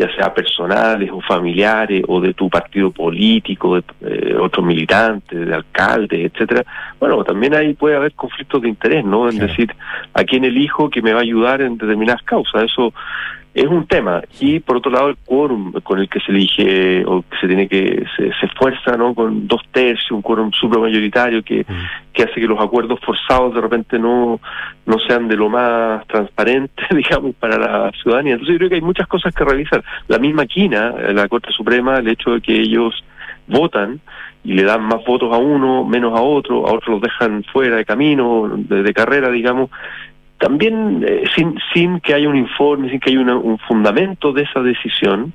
[SPEAKER 4] ya sea personales o familiares o de tu partido político, de eh, otros militantes, de alcaldes, etcétera. Bueno, también ahí puede haber conflictos de interés, ¿no? En decir, ¿a quién elijo que me va a ayudar en determinadas causas? Eso es un tema. Y por otro lado, el quórum con el que se elige o que se tiene que, se, se esfuerza, ¿no? Con dos tercios, un quórum supramayoritario que, mm. que hace que los acuerdos forzados de repente no, no sean de lo más transparente, digamos, para la ciudadanía. Entonces yo creo que hay muchas cosas que revisar. La misma quina, la Corte Suprema, el hecho de que ellos votan y le dan más votos a uno, menos a otro, a otros los dejan fuera de camino, de carrera, digamos, también eh, sin, sin que haya un informe, sin que haya un fundamento de esa decisión,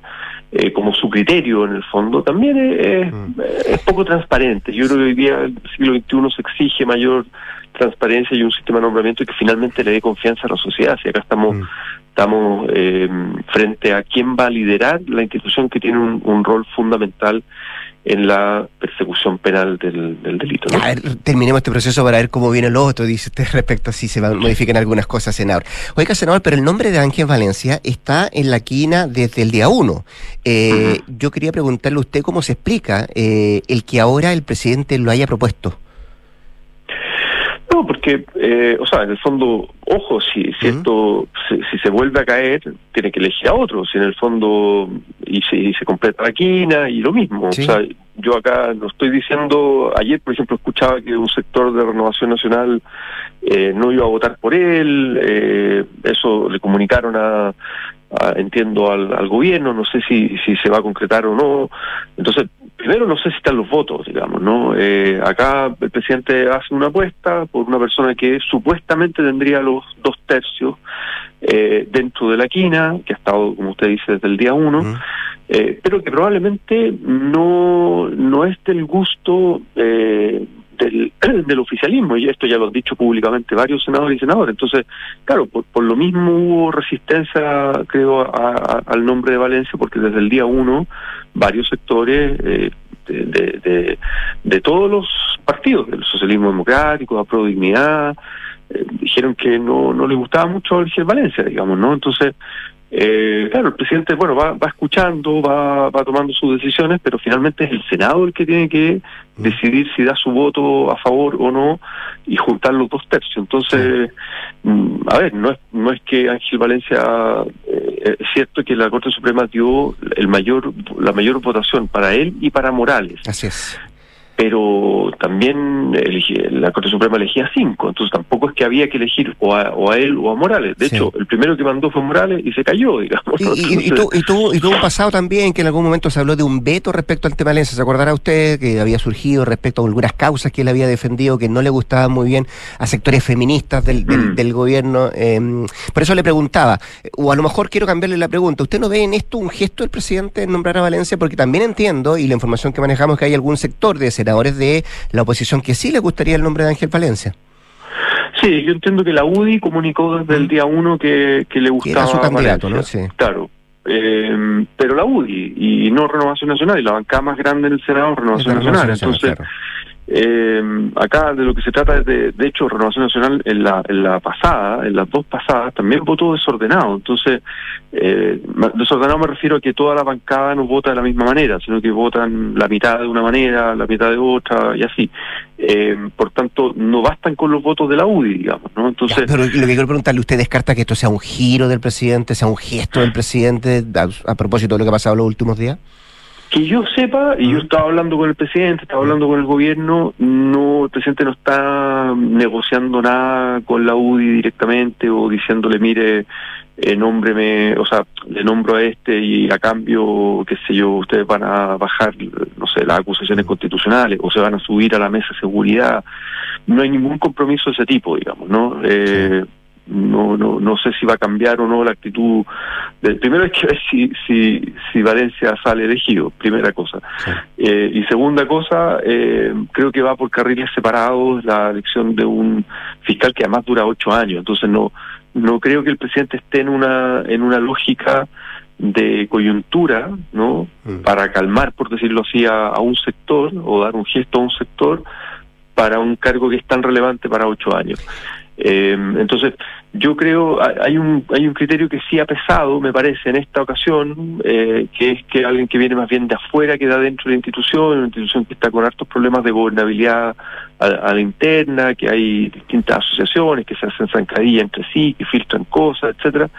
[SPEAKER 4] eh, como su criterio en el fondo, también es, mm. es, poco transparente. Yo creo que hoy día el siglo XXI se exige mayor transparencia y un sistema de nombramiento que finalmente le dé confianza a la sociedad. Si acá estamos, mm. estamos eh, frente a quién va a liderar la institución que tiene un, un rol fundamental en la persecución penal del, delito.
[SPEAKER 2] A ver, terminemos este proceso para ver cómo viene lo otro, dice usted respecto a si se modifican algunas cosas, senador. Oiga, senador, pero el nombre de Ángel Valencia está en la quina desde el día uno. Eh, yo quería preguntarle a usted cómo se explica eh, el que ahora el presidente lo haya propuesto.
[SPEAKER 4] No, porque, eh, o sea, en el fondo, ojo, si, si esto, si, se vuelve a caer, tiene que elegir a otro, si en el fondo, y se, se completa la quina, y lo mismo. O sea, yo acá no estoy diciendo, ayer, por ejemplo, escuchaba que un sector de Renovación Nacional eh, no iba a votar por él, eh, eso le comunicaron a, entiendo, al, al, gobierno, no sé si, si se va a concretar o no. Entonces, primero no sé si están los votos, digamos, ¿no? Eh, acá el presidente hace una apuesta por una persona que supuestamente tendría los dos tercios eh, dentro de la quina, que ha estado, como usted dice, desde el día uno, eh, pero que probablemente no, no es del gusto eh, del, del, oficialismo, y esto ya lo han dicho públicamente varios senadores y senadores. Entonces, claro, por, por lo mismo hubo resistencia, creo, al nombre de Valencia, porque desde el día uno varios sectores eh, de, de, todos los partidos, del socialismo democrático, a Pro Dignidad, eh, dijeron que no, no les gustaba mucho elegir Valencia, digamos, ¿no? Entonces, eh, claro, el presidente, bueno, va, va escuchando, va, va tomando sus decisiones, pero finalmente es el Senado el que tiene que decidir si da su voto a favor o no y juntar los dos tercios. Entonces, mm, a ver, no es, no es que Ángel Valencia, eh, es cierto que la Corte Suprema dio el mayor, la mayor votación para él y para Morales.
[SPEAKER 2] Así es
[SPEAKER 4] pero también la Corte Suprema elegía cinco, entonces tampoco es que había que elegir o a, él o a Morales. De hecho, el primero que mandó fue Morales y se cayó, digamos.
[SPEAKER 2] Y, tuvo, un pasado también que en algún momento se habló de un veto respecto al tema Valencia. ¿Se acordará usted que había surgido respecto a algunas causas que él había defendido que no le gustaban muy bien a sectores feministas del, del, mm. gobierno? Em, por eso le preguntaba, o a lo mejor quiero cambiarle la pregunta, ¿usted no ve en esto un gesto del presidente en nombrar a Valencia? Porque también entiendo, y la información que manejamos, que hay algún sector de ese senadores de la oposición que sí le gustaría el nombre de Ángel Valencia.
[SPEAKER 4] Sí, yo entiendo que la UDI comunicó desde el día uno que, le gustaba.
[SPEAKER 2] Era su candidato, ¿no?
[SPEAKER 4] Sí. Claro. Eh, pero la UDI y no Renovación Nacional, y la bancada más grande en el Senado, Renovación, Nacional. Entonces, eh, acá de lo que se trata es de, de hecho, Renovación Nacional en la, en la pasada, en las dos pasadas, también votó desordenado. Entonces, eh, desordenado me refiero a que toda la bancada no vota de la misma manera, sino que votan la mitad de una manera, la mitad de otra y así. Eh, por tanto, no bastan con los votos de la UDI, digamos, ¿no? Entonces.
[SPEAKER 2] pero lo que quiero preguntarle, ¿usted descarta que esto sea un giro del presidente, sea un gesto del presidente a, a propósito de lo que ha pasado los últimos días?
[SPEAKER 4] Que yo sepa, y yo estaba hablando con el presidente, estaba hablando con el gobierno, no, el presidente no está negociando nada con la UDI directamente o diciéndole, mire, eh, nómbreme, o sea, le nombro a este y a cambio, qué sé yo, ustedes van a bajar, no sé, las acusaciones constitucionales o se van a subir a la mesa de seguridad. No hay ningún compromiso de ese tipo, digamos, ¿no? Eh, no, no, no sé si va a cambiar o no la actitud. Del, primero hay que ver si, si, si Valencia sale elegido, primera cosa. Eh, y segunda cosa, eh, creo que va por carriles separados la elección de un fiscal que además dura ocho años. Entonces no, no creo que el presidente esté en una, en una lógica de coyuntura, ¿no? Para calmar, por decirlo así, a, a, un sector o dar un gesto a un sector para un cargo que es tan relevante para ocho años. Eh, entonces, yo creo hay un hay un criterio que sí ha pesado, me parece, en esta ocasión, eh, que es que alguien que viene más bien de afuera que de adentro de la institución, una institución que está con hartos problemas de gobernabilidad a, la interna, que hay distintas asociaciones que se hacen zancadilla entre sí, que filtran cosas, etcétera.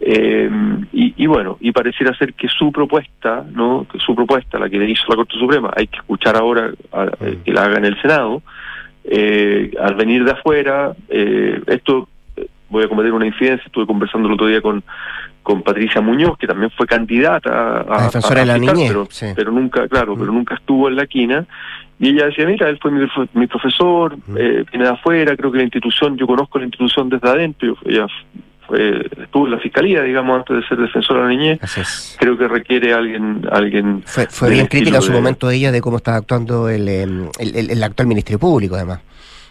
[SPEAKER 4] Eh, y, y, bueno, y pareciera ser que su propuesta, ¿no? Que su propuesta, la que le hizo la Corte Suprema, hay que escuchar ahora a, que la haga en el Senado. Eh, al venir de afuera, eh, esto voy a cometer una infidencia, estuve conversando el otro día con, con Patricia Muñoz, que también fue candidata a,
[SPEAKER 2] defensora de la niñez,
[SPEAKER 4] pero, pero, nunca, claro, pero nunca estuvo en la quina. Y ella decía, mira, él fue mi, profesor, eh, viene de afuera, creo que la institución, yo conozco la institución desde adentro, ella fue, estuvo en la fiscalía, digamos, antes de ser defensora de la niñez. Creo que requiere alguien... alguien
[SPEAKER 2] fue, fue bien crítica en su momento ella de cómo estaba actuando el, em, el, el, el actual Ministerio Público, además.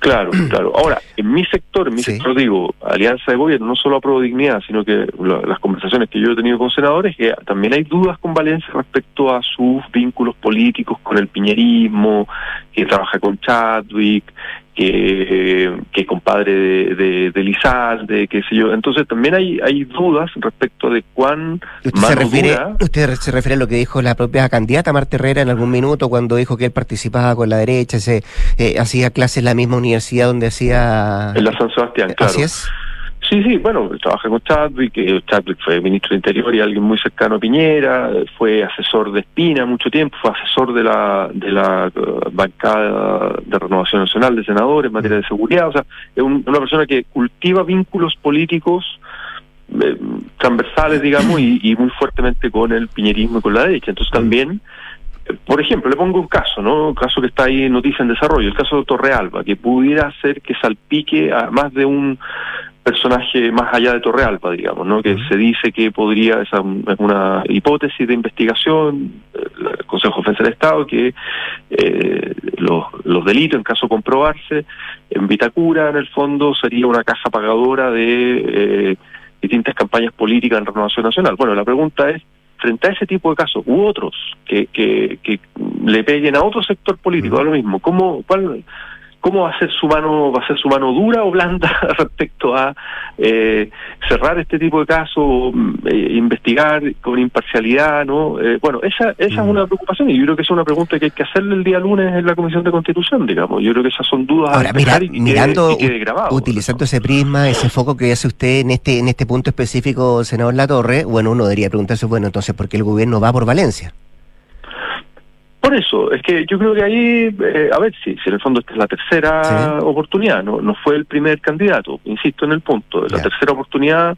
[SPEAKER 4] Claro, claro. Ahora, en mi sector, en mi sector digo, Alianza de Gobierno, no solo apruebo dignidad, sino que las conversaciones que yo he tenido con senadores, que también hay dudas con Valencia respecto a sus vínculos políticos con el piñerismo, que trabaja con Chadwick, que, que compadre de, de, de Lizalde, qué sé yo. Entonces también hay, hay dudas respecto de cuán
[SPEAKER 2] ¿Usted se refiere, ¿Usted se refiere a lo que dijo la propia candidata Marta Herrera en algún minuto cuando dijo que él participaba con la derecha, se eh, hacía clases en la misma universidad donde hacía...
[SPEAKER 4] En la San Sebastián, claro.
[SPEAKER 2] Así es.
[SPEAKER 4] Sí, sí, bueno, trabaja con Chadwick, eh, Chadwick fue ministro de Interior y alguien muy cercano a Piñera, fue asesor de Espina mucho tiempo, fue asesor de la de la uh, bancada de Renovación Nacional de senadores en materia de seguridad, o sea, es una persona que cultiva vínculos políticos eh, transversales, digamos, y, y, muy fuertemente con el piñerismo y con la derecha. Entonces también, eh, por ejemplo, le pongo un caso, ¿no? Un caso que está ahí en Noticia en Desarrollo, el caso de Torrealba, que pudiera ser que salpique a más de un personaje más allá de Torrealba, digamos, ¿no? Que se dice que podría, esa es una hipótesis de investigación, el Consejo de Defensa del Estado, que eh, los, los delitos, en caso de comprobarse, en Vitacura, en el fondo, sería una caja pagadora de eh, distintas campañas políticas en Renovación Nacional. Bueno, la pregunta es, frente a ese tipo de casos u otros que, que, que le peguen a otro sector político, a lo mismo, ¿cómo, cuál, cómo va a ser su mano, va a ser su mano dura o blanda respecto a eh, cerrar este tipo de casos, eh, investigar con imparcialidad, ¿no? Eh, bueno, esa, esa es una preocupación y yo creo que es una pregunta que hay que hacerle el día lunes en la Comisión de Constitución, digamos. Yo creo que esas son dudas
[SPEAKER 2] Ahora, mira, y mirando, grabado, utilizando ese prisma, ese foco que hace usted en este en este punto específico, senador La Torre, bueno, uno debería preguntarse, bueno, entonces, ¿por qué el gobierno va por Valencia?
[SPEAKER 4] Por eso, es que yo creo que ahí, eh, a ver, si, si en el fondo esta es la tercera oportunidad, no, no fue el primer candidato, insisto en el punto, la tercera oportunidad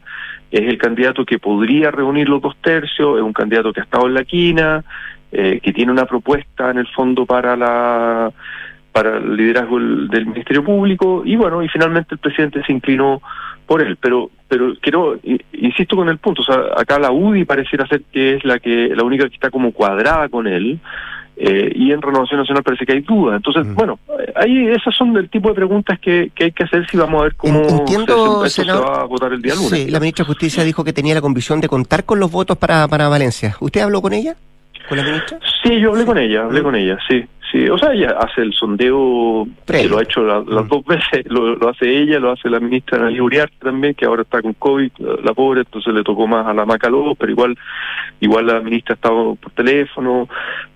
[SPEAKER 4] es el candidato que podría reunir los dos tercios, es un candidato que ha estado en la quina, eh, que tiene una propuesta en el fondo para la para el liderazgo del Ministerio Público y bueno, y finalmente el presidente se inclinó por él, pero pero quiero insisto con el punto, o sea, acá la UDI pareciera ser que es la que la única que está como cuadrada con él eh, y en Renovación Nacional parece que hay dudas. Entonces, bueno, ahí esas son del tipo de preguntas que, que hay que hacer si vamos a ver cómo
[SPEAKER 2] Entiendo,
[SPEAKER 4] se, va a votar el día lunes.
[SPEAKER 2] Sí, la ministra de Justicia dijo que tenía la convicción de contar con los votos para, para Valencia. ¿Usted habló con ella? ¿Con la ministra?
[SPEAKER 4] Sí, yo hablé con ella, hablé con ella, sí. Sí, o sea, ella hace el sondeo, que lo ha hecho las mm. dos veces, lo, hace ella, lo hace la ministra Ana Uriarte también, que ahora está con COVID, la, pobre, entonces le tocó más a la Macaló, pero igual igual la ministra ha estado por teléfono,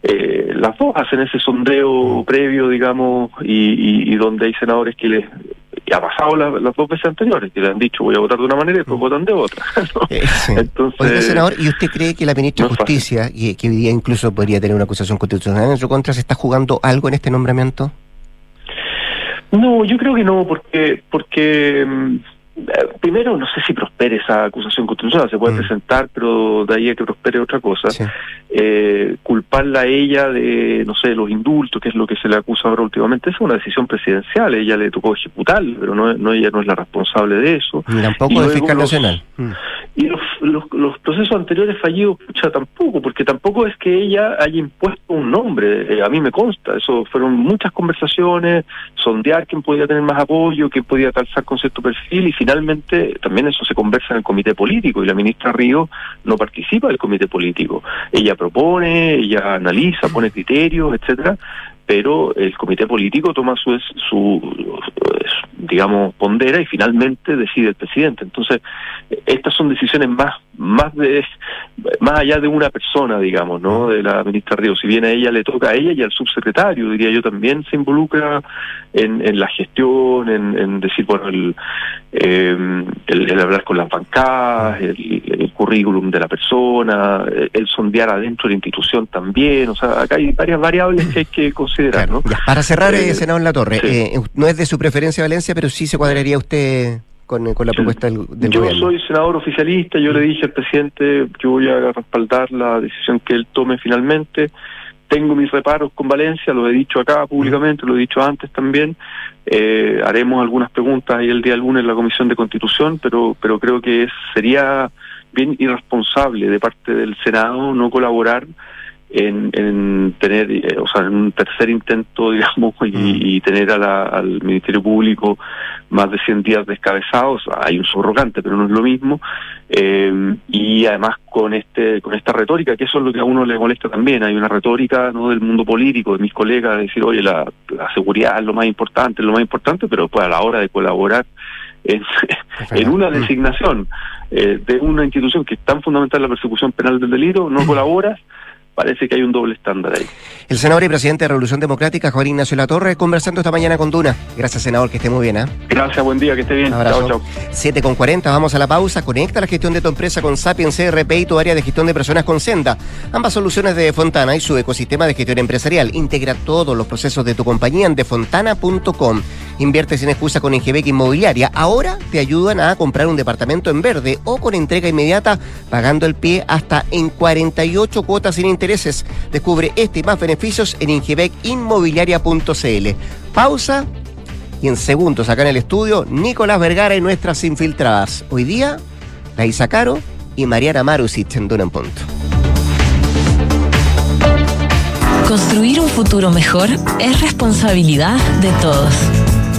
[SPEAKER 4] eh, las dos hacen ese sondeo mm. previo, digamos, y, y, donde hay senadores que les ha pasado las dos veces anteriores, que le han dicho voy a votar de una manera y después mm. votan de otra.
[SPEAKER 2] Eh, Entonces, senador, ¿y usted cree que la ministra de Justicia, y que hoy día incluso podría tener una acusación constitucional en su contra, se está jugando algo en este nombramiento?
[SPEAKER 4] No, yo creo que no, porque porque mm, primero, no sé si prospere esa acusación constitucional, se puede
[SPEAKER 2] Mm.
[SPEAKER 4] presentar, pero de ahí a que prospere otra cosa.
[SPEAKER 2] Sí.
[SPEAKER 4] Eh, culparla a ella de, no sé, los indultos, que es lo que se le acusa ahora últimamente, esa es una decisión presidencial, ella le tocó ejecutarla, pero no, no ella no es la responsable de eso.
[SPEAKER 2] Ni
[SPEAKER 4] Y
[SPEAKER 2] tampoco de
[SPEAKER 4] luego
[SPEAKER 2] fiscal
[SPEAKER 4] los-
[SPEAKER 2] nacional. Mm.
[SPEAKER 4] Y los, los, los procesos anteriores fallidos, pucha, tampoco, porque tampoco es que ella haya impuesto un nombre, eh, a mí me consta, eso fueron muchas conversaciones, sondear quién podía tener más apoyo, quién podía calzar con cierto perfil, y finalmente también eso se conversa en el comité político, y la ministra Río no participa del comité político. Ella propone, ella analiza, pone criterios, etcétera, pero el comité político toma su, su, digamos, pondera y finalmente decide el presidente. Entonces, estas son decisiones más más de más allá de una persona, digamos, ¿no? De la ministra Río. Si bien a ella le toca a ella y al subsecretario, diría yo, también se involucra en, en la gestión, en, en decir, bueno, el, eh, el, el hablar con las bancadas, el, el currículum de la persona, el, sondear adentro de la institución también. O sea, acá hay varias variables que hay que considerar, ¿no?
[SPEAKER 2] Ya, para cerrar, eh,
[SPEAKER 4] Eh,
[SPEAKER 2] senador La Torre,
[SPEAKER 4] sí.
[SPEAKER 2] eh, no es de su preferencia Valencia, pero sí se cuadraría usted con, con la propuesta del, del
[SPEAKER 4] yo
[SPEAKER 2] gobierno.
[SPEAKER 4] soy senador oficialista, yo le dije al presidente que voy a respaldar la decisión que él tome finalmente. Tengo mis reparos con Valencia, lo he dicho acá públicamente, lo he dicho antes también. Eh, haremos algunas preguntas ahí el día lunes en la Comisión de Constitución, pero, pero creo que sería bien irresponsable de parte del Senado no colaborar en, en tener, eh, o sea, en un tercer intento, digamos, y, y tener a la- al Ministerio Público más de 100 días descabezados. Hay un subrogante, pero no es lo mismo. Eh, y además con este con esta retórica, que eso es lo que a uno le molesta también. Hay una retórica no del mundo político, de mis colegas, de decir, oye, la, la seguridad es lo más importante, es lo más importante, pero después a la hora de colaborar en, en una designación eh, de una institución que es tan fundamental en la persecución penal del delito, no colaboras, parece que hay un doble estándar ahí.
[SPEAKER 2] El senador y presidente de Revolución Democrática, Juan Ignacio La Torre, conversando esta mañana con Duna. Gracias, senador, que esté muy bien. ¿ah?
[SPEAKER 4] Gracias, buen día, que esté bien.
[SPEAKER 2] Abrazo.
[SPEAKER 4] Chao, chao.
[SPEAKER 2] 7 con 40, vamos a la pausa. Conecta la gestión de tu empresa con Sapiens CRP y tu área de gestión de personas con Senda. Ambas soluciones de Fontana y su ecosistema de gestión empresarial. Integra todos los procesos de tu compañía en defontana.com. Invierte sin excusa con Ingebec Inmobiliaria. Ahora te ayudan a comprar un departamento en verde o con entrega inmediata, pagando el pie hasta en 48 cuotas sin Descubre este y más beneficios en ingebecinmobiliaria.cl. Pausa y en segundos acá en el estudio, Nicolás Vergara y nuestras infiltradas. Hoy día, Laisa Caro y Mariana Marusic en Duna en Punto.
[SPEAKER 5] Construir un futuro mejor es responsabilidad de todos.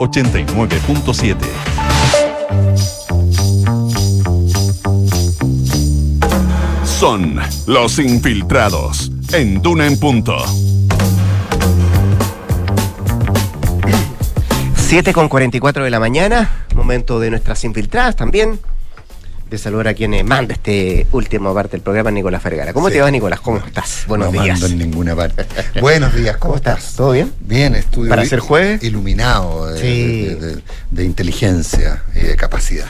[SPEAKER 1] 89.7. Son los infiltrados en Duna en Punto.
[SPEAKER 2] 7 con 44 de la mañana, momento de nuestras infiltradas también. De saludar a quien manda este último parte del programa, Nicolás Fergara. ¿Cómo
[SPEAKER 6] Sí.
[SPEAKER 2] te va, Nicolás? ¿Cómo estás? Buenos
[SPEAKER 6] no
[SPEAKER 2] días.
[SPEAKER 6] mando en ninguna parte. Buenos días, ¿cómo, estás?
[SPEAKER 2] ¿Todo bien?
[SPEAKER 6] Bien, estuve
[SPEAKER 2] ¿Para ser jueves?
[SPEAKER 6] iluminado de,
[SPEAKER 2] Sí.
[SPEAKER 6] de- de- de inteligencia y de capacidad.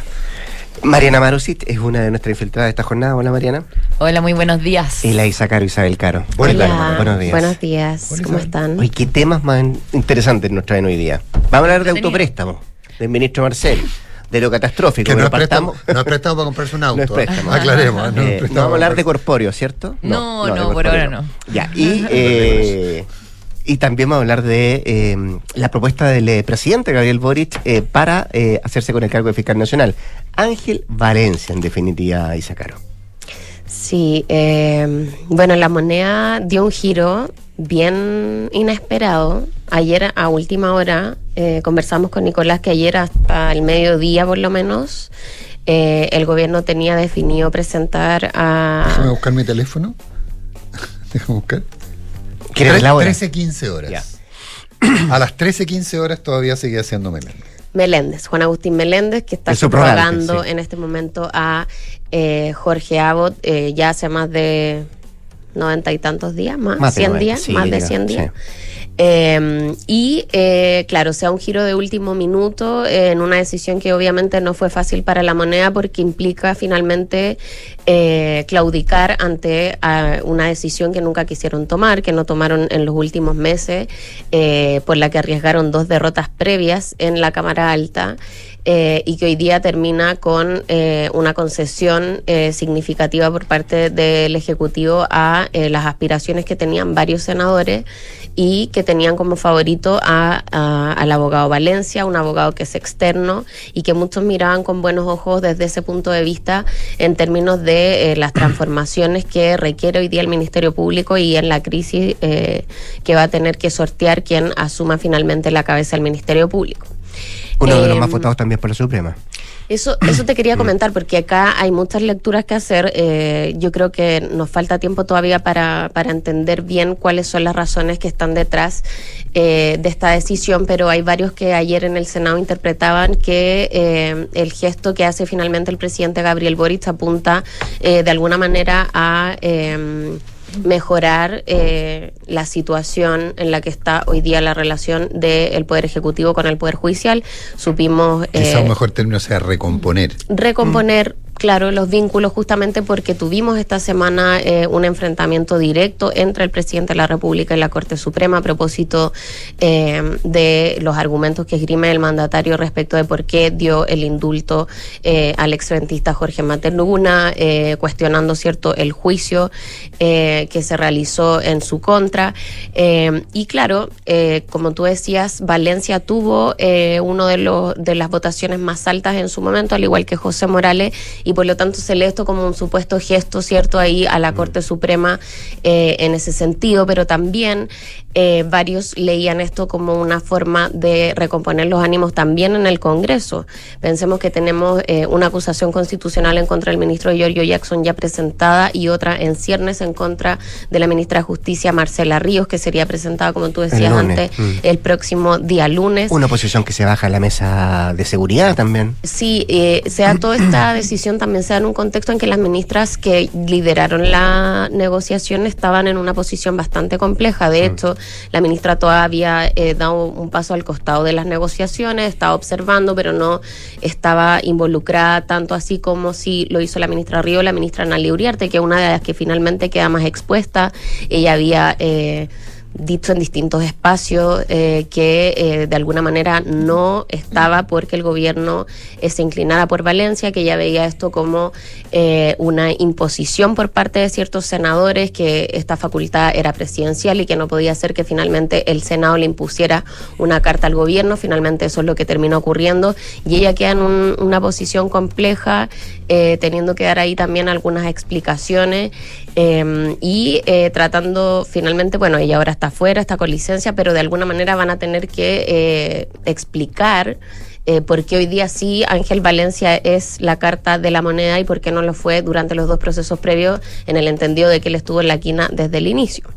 [SPEAKER 2] Mariana Marusit es una de nuestras infiltradas de esta jornada. Hola, Mariana.
[SPEAKER 7] Hola, muy buenos días.
[SPEAKER 2] Y la Isa Caro Isabel Caro.
[SPEAKER 7] Hola,
[SPEAKER 2] Buenos días.
[SPEAKER 7] Buenos días, ¿cómo están?
[SPEAKER 2] Oye, ¿qué temas más interesantes nos traen hoy día? Vamos a hablar de autopréstamo, del ministro Marcel, de lo catastrófico.
[SPEAKER 6] Que no es, préstamo, no es préstamo para comprarse un auto.
[SPEAKER 2] No es préstamo.
[SPEAKER 6] Aclaremos. No,
[SPEAKER 2] Eh, no vamos a hablar de corpóreo, ¿cierto?
[SPEAKER 7] No, no, por ahora no.
[SPEAKER 2] Ya, y, eh, y también vamos a hablar de eh, la propuesta del eh, presidente Gabriel Boric eh, para eh, hacerse con el cargo de fiscal nacional. Ángel Valencia, en definitiva, Isacaro.
[SPEAKER 7] Sí, eh, bueno, la moneda dio un giro bien inesperado. Ayer a última hora eh, conversamos con Nicolás que ayer hasta el mediodía por lo menos eh, el gobierno tenía definido presentar
[SPEAKER 6] Déjame
[SPEAKER 7] a...
[SPEAKER 6] buscar mi teléfono. Déjame buscar.
[SPEAKER 2] ¿Quieres la hora?
[SPEAKER 6] 13, 15 horas. A las 13, 15 horas todavía seguía siendo Meléndez.
[SPEAKER 7] Meléndez, Juan Agustín Meléndez, que está
[SPEAKER 6] sí.
[SPEAKER 7] en este momento a eh, Jorge Abbott eh, ya hace más de noventa y tantos días, más,
[SPEAKER 2] Más de
[SPEAKER 7] 100
[SPEAKER 2] 90,
[SPEAKER 7] días,
[SPEAKER 2] sí,
[SPEAKER 7] más de
[SPEAKER 2] diga,
[SPEAKER 7] 100
[SPEAKER 2] sí.
[SPEAKER 7] días. Eh, y eh, claro, sea un giro de último minuto en una decisión que obviamente no fue fácil para la moneda porque implica finalmente eh, claudicar ante ah, una decisión que nunca quisieron tomar, que no tomaron en los últimos meses, eh, por la que arriesgaron dos derrotas previas en la Cámara Alta. eh, y que hoy día termina con eh, una concesión eh, significativa por parte del Ejecutivo a eh, las aspiraciones que tenían varios senadores y que tenían como favorito a, a- al abogado Valencia, un abogado que es externo y que muchos miraban con buenos ojos desde ese punto de vista en términos de eh, las transformaciones que requiere hoy día el Ministerio Público y en la crisis eh, que va a tener que sortear quien asuma finalmente la cabeza del Ministerio Público.
[SPEAKER 2] Uno de los
[SPEAKER 7] Em,
[SPEAKER 2] más votados también por la Suprema.
[SPEAKER 7] Eso, eso te quería comentar porque acá hay muchas lecturas que hacer. Eh, yo creo que nos falta tiempo todavía para, para entender bien cuáles son las razones que están detrás eh, de esta decisión, pero hay varios que ayer en el Senado interpretaban que eh, el gesto que hace finalmente el presidente Gabriel Boric apunta eh, de alguna manera a... mejorar eh, la situación en la que está hoy día la relación del Poder Ejecutivo con el Poder Judicial. Supimos
[SPEAKER 6] Quizá
[SPEAKER 7] eh,
[SPEAKER 6] un mejor término sea recomponer.
[SPEAKER 7] recomponer, claro, los vínculos justamente porque tuvimos esta semana eh, un enfrentamiento directo entre el presidente de la República y la Corte Suprema a propósito eh, de los argumentos que esgrime el mandatario respecto de por qué dio el indulto eh, al exfrentista Jorge Materluguna, eh, cuestionando cierto el juicio que se realizó en su contra. Y claro, como tú decías, Valencia tuvo uno de los de las votaciones más altas en su momento, al igual que José Morales, por lo tanto se lee esto como un supuesto gesto, cierto, ahí a la Corte Suprema eh, en ese sentido, pero también eh, varios leían esto como una forma de recomponer los ánimos también en el Congreso. Pensemos que tenemos eh, una acusación constitucional en contra del ministro Giorgio Jackson ya presentada y otra en ciernes en contra de la ministra de Justicia Marcela Ríos, que sería presentada, como tú decías antes,
[SPEAKER 2] mm.
[SPEAKER 7] el próximo día lunes.
[SPEAKER 2] Una posición que se baja a la mesa de seguridad también.
[SPEAKER 7] Sí, eh, se da toda esta decisión también se da en un contexto en que las ministras que lideraron la negociación estaban en una posición bastante compleja. De hecho, la ministra todavía había dado un paso al costado de las negociaciones, estaba observando, pero no estaba involucrada tanto así como si lo hizo la ministra Río, la ministra Analia Uriarte, que es una de las que finalmente queda más expuesta. Ella había... eh, dicho en distintos espacios eh, que eh, de alguna manera no estaba porque el gobierno eh, se inclinara por Valencia, que ya veía esto como eh, una imposición por parte de ciertos senadores, que esta facultad era presidencial y que no podía ser que finalmente el Senado le impusiera una carta al gobierno. Finalmente eso es lo que terminó ocurriendo y ella queda en un- una posición compleja, teniendo que dar ahí también algunas explicaciones eh, y eh, tratando finalmente, bueno, ella ahora está fuera, está con licencia, pero de alguna manera van a tener que eh, explicar eh, por qué hoy día sí Ángel Valencia es la carta de la moneda y por qué no lo fue durante los dos procesos previos en el entendido de que él estuvo en la quina desde el inicio.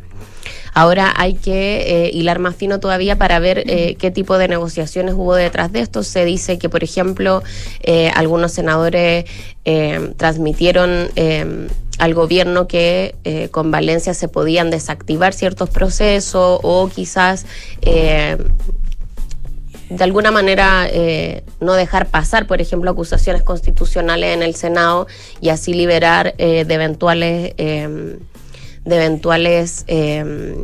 [SPEAKER 7] Ahora hay que eh, hilar más fino todavía para ver eh, qué tipo de negociaciones hubo detrás de esto. Se dice que, por ejemplo, eh, algunos senadores transmitieron al gobierno que eh, con Valencia se podían desactivar ciertos procesos o quizás eh, de alguna manera eh, no dejar pasar, por ejemplo, acusaciones constitucionales en el Senado y así liberar eh, de eventuales eh, de eventuales eh,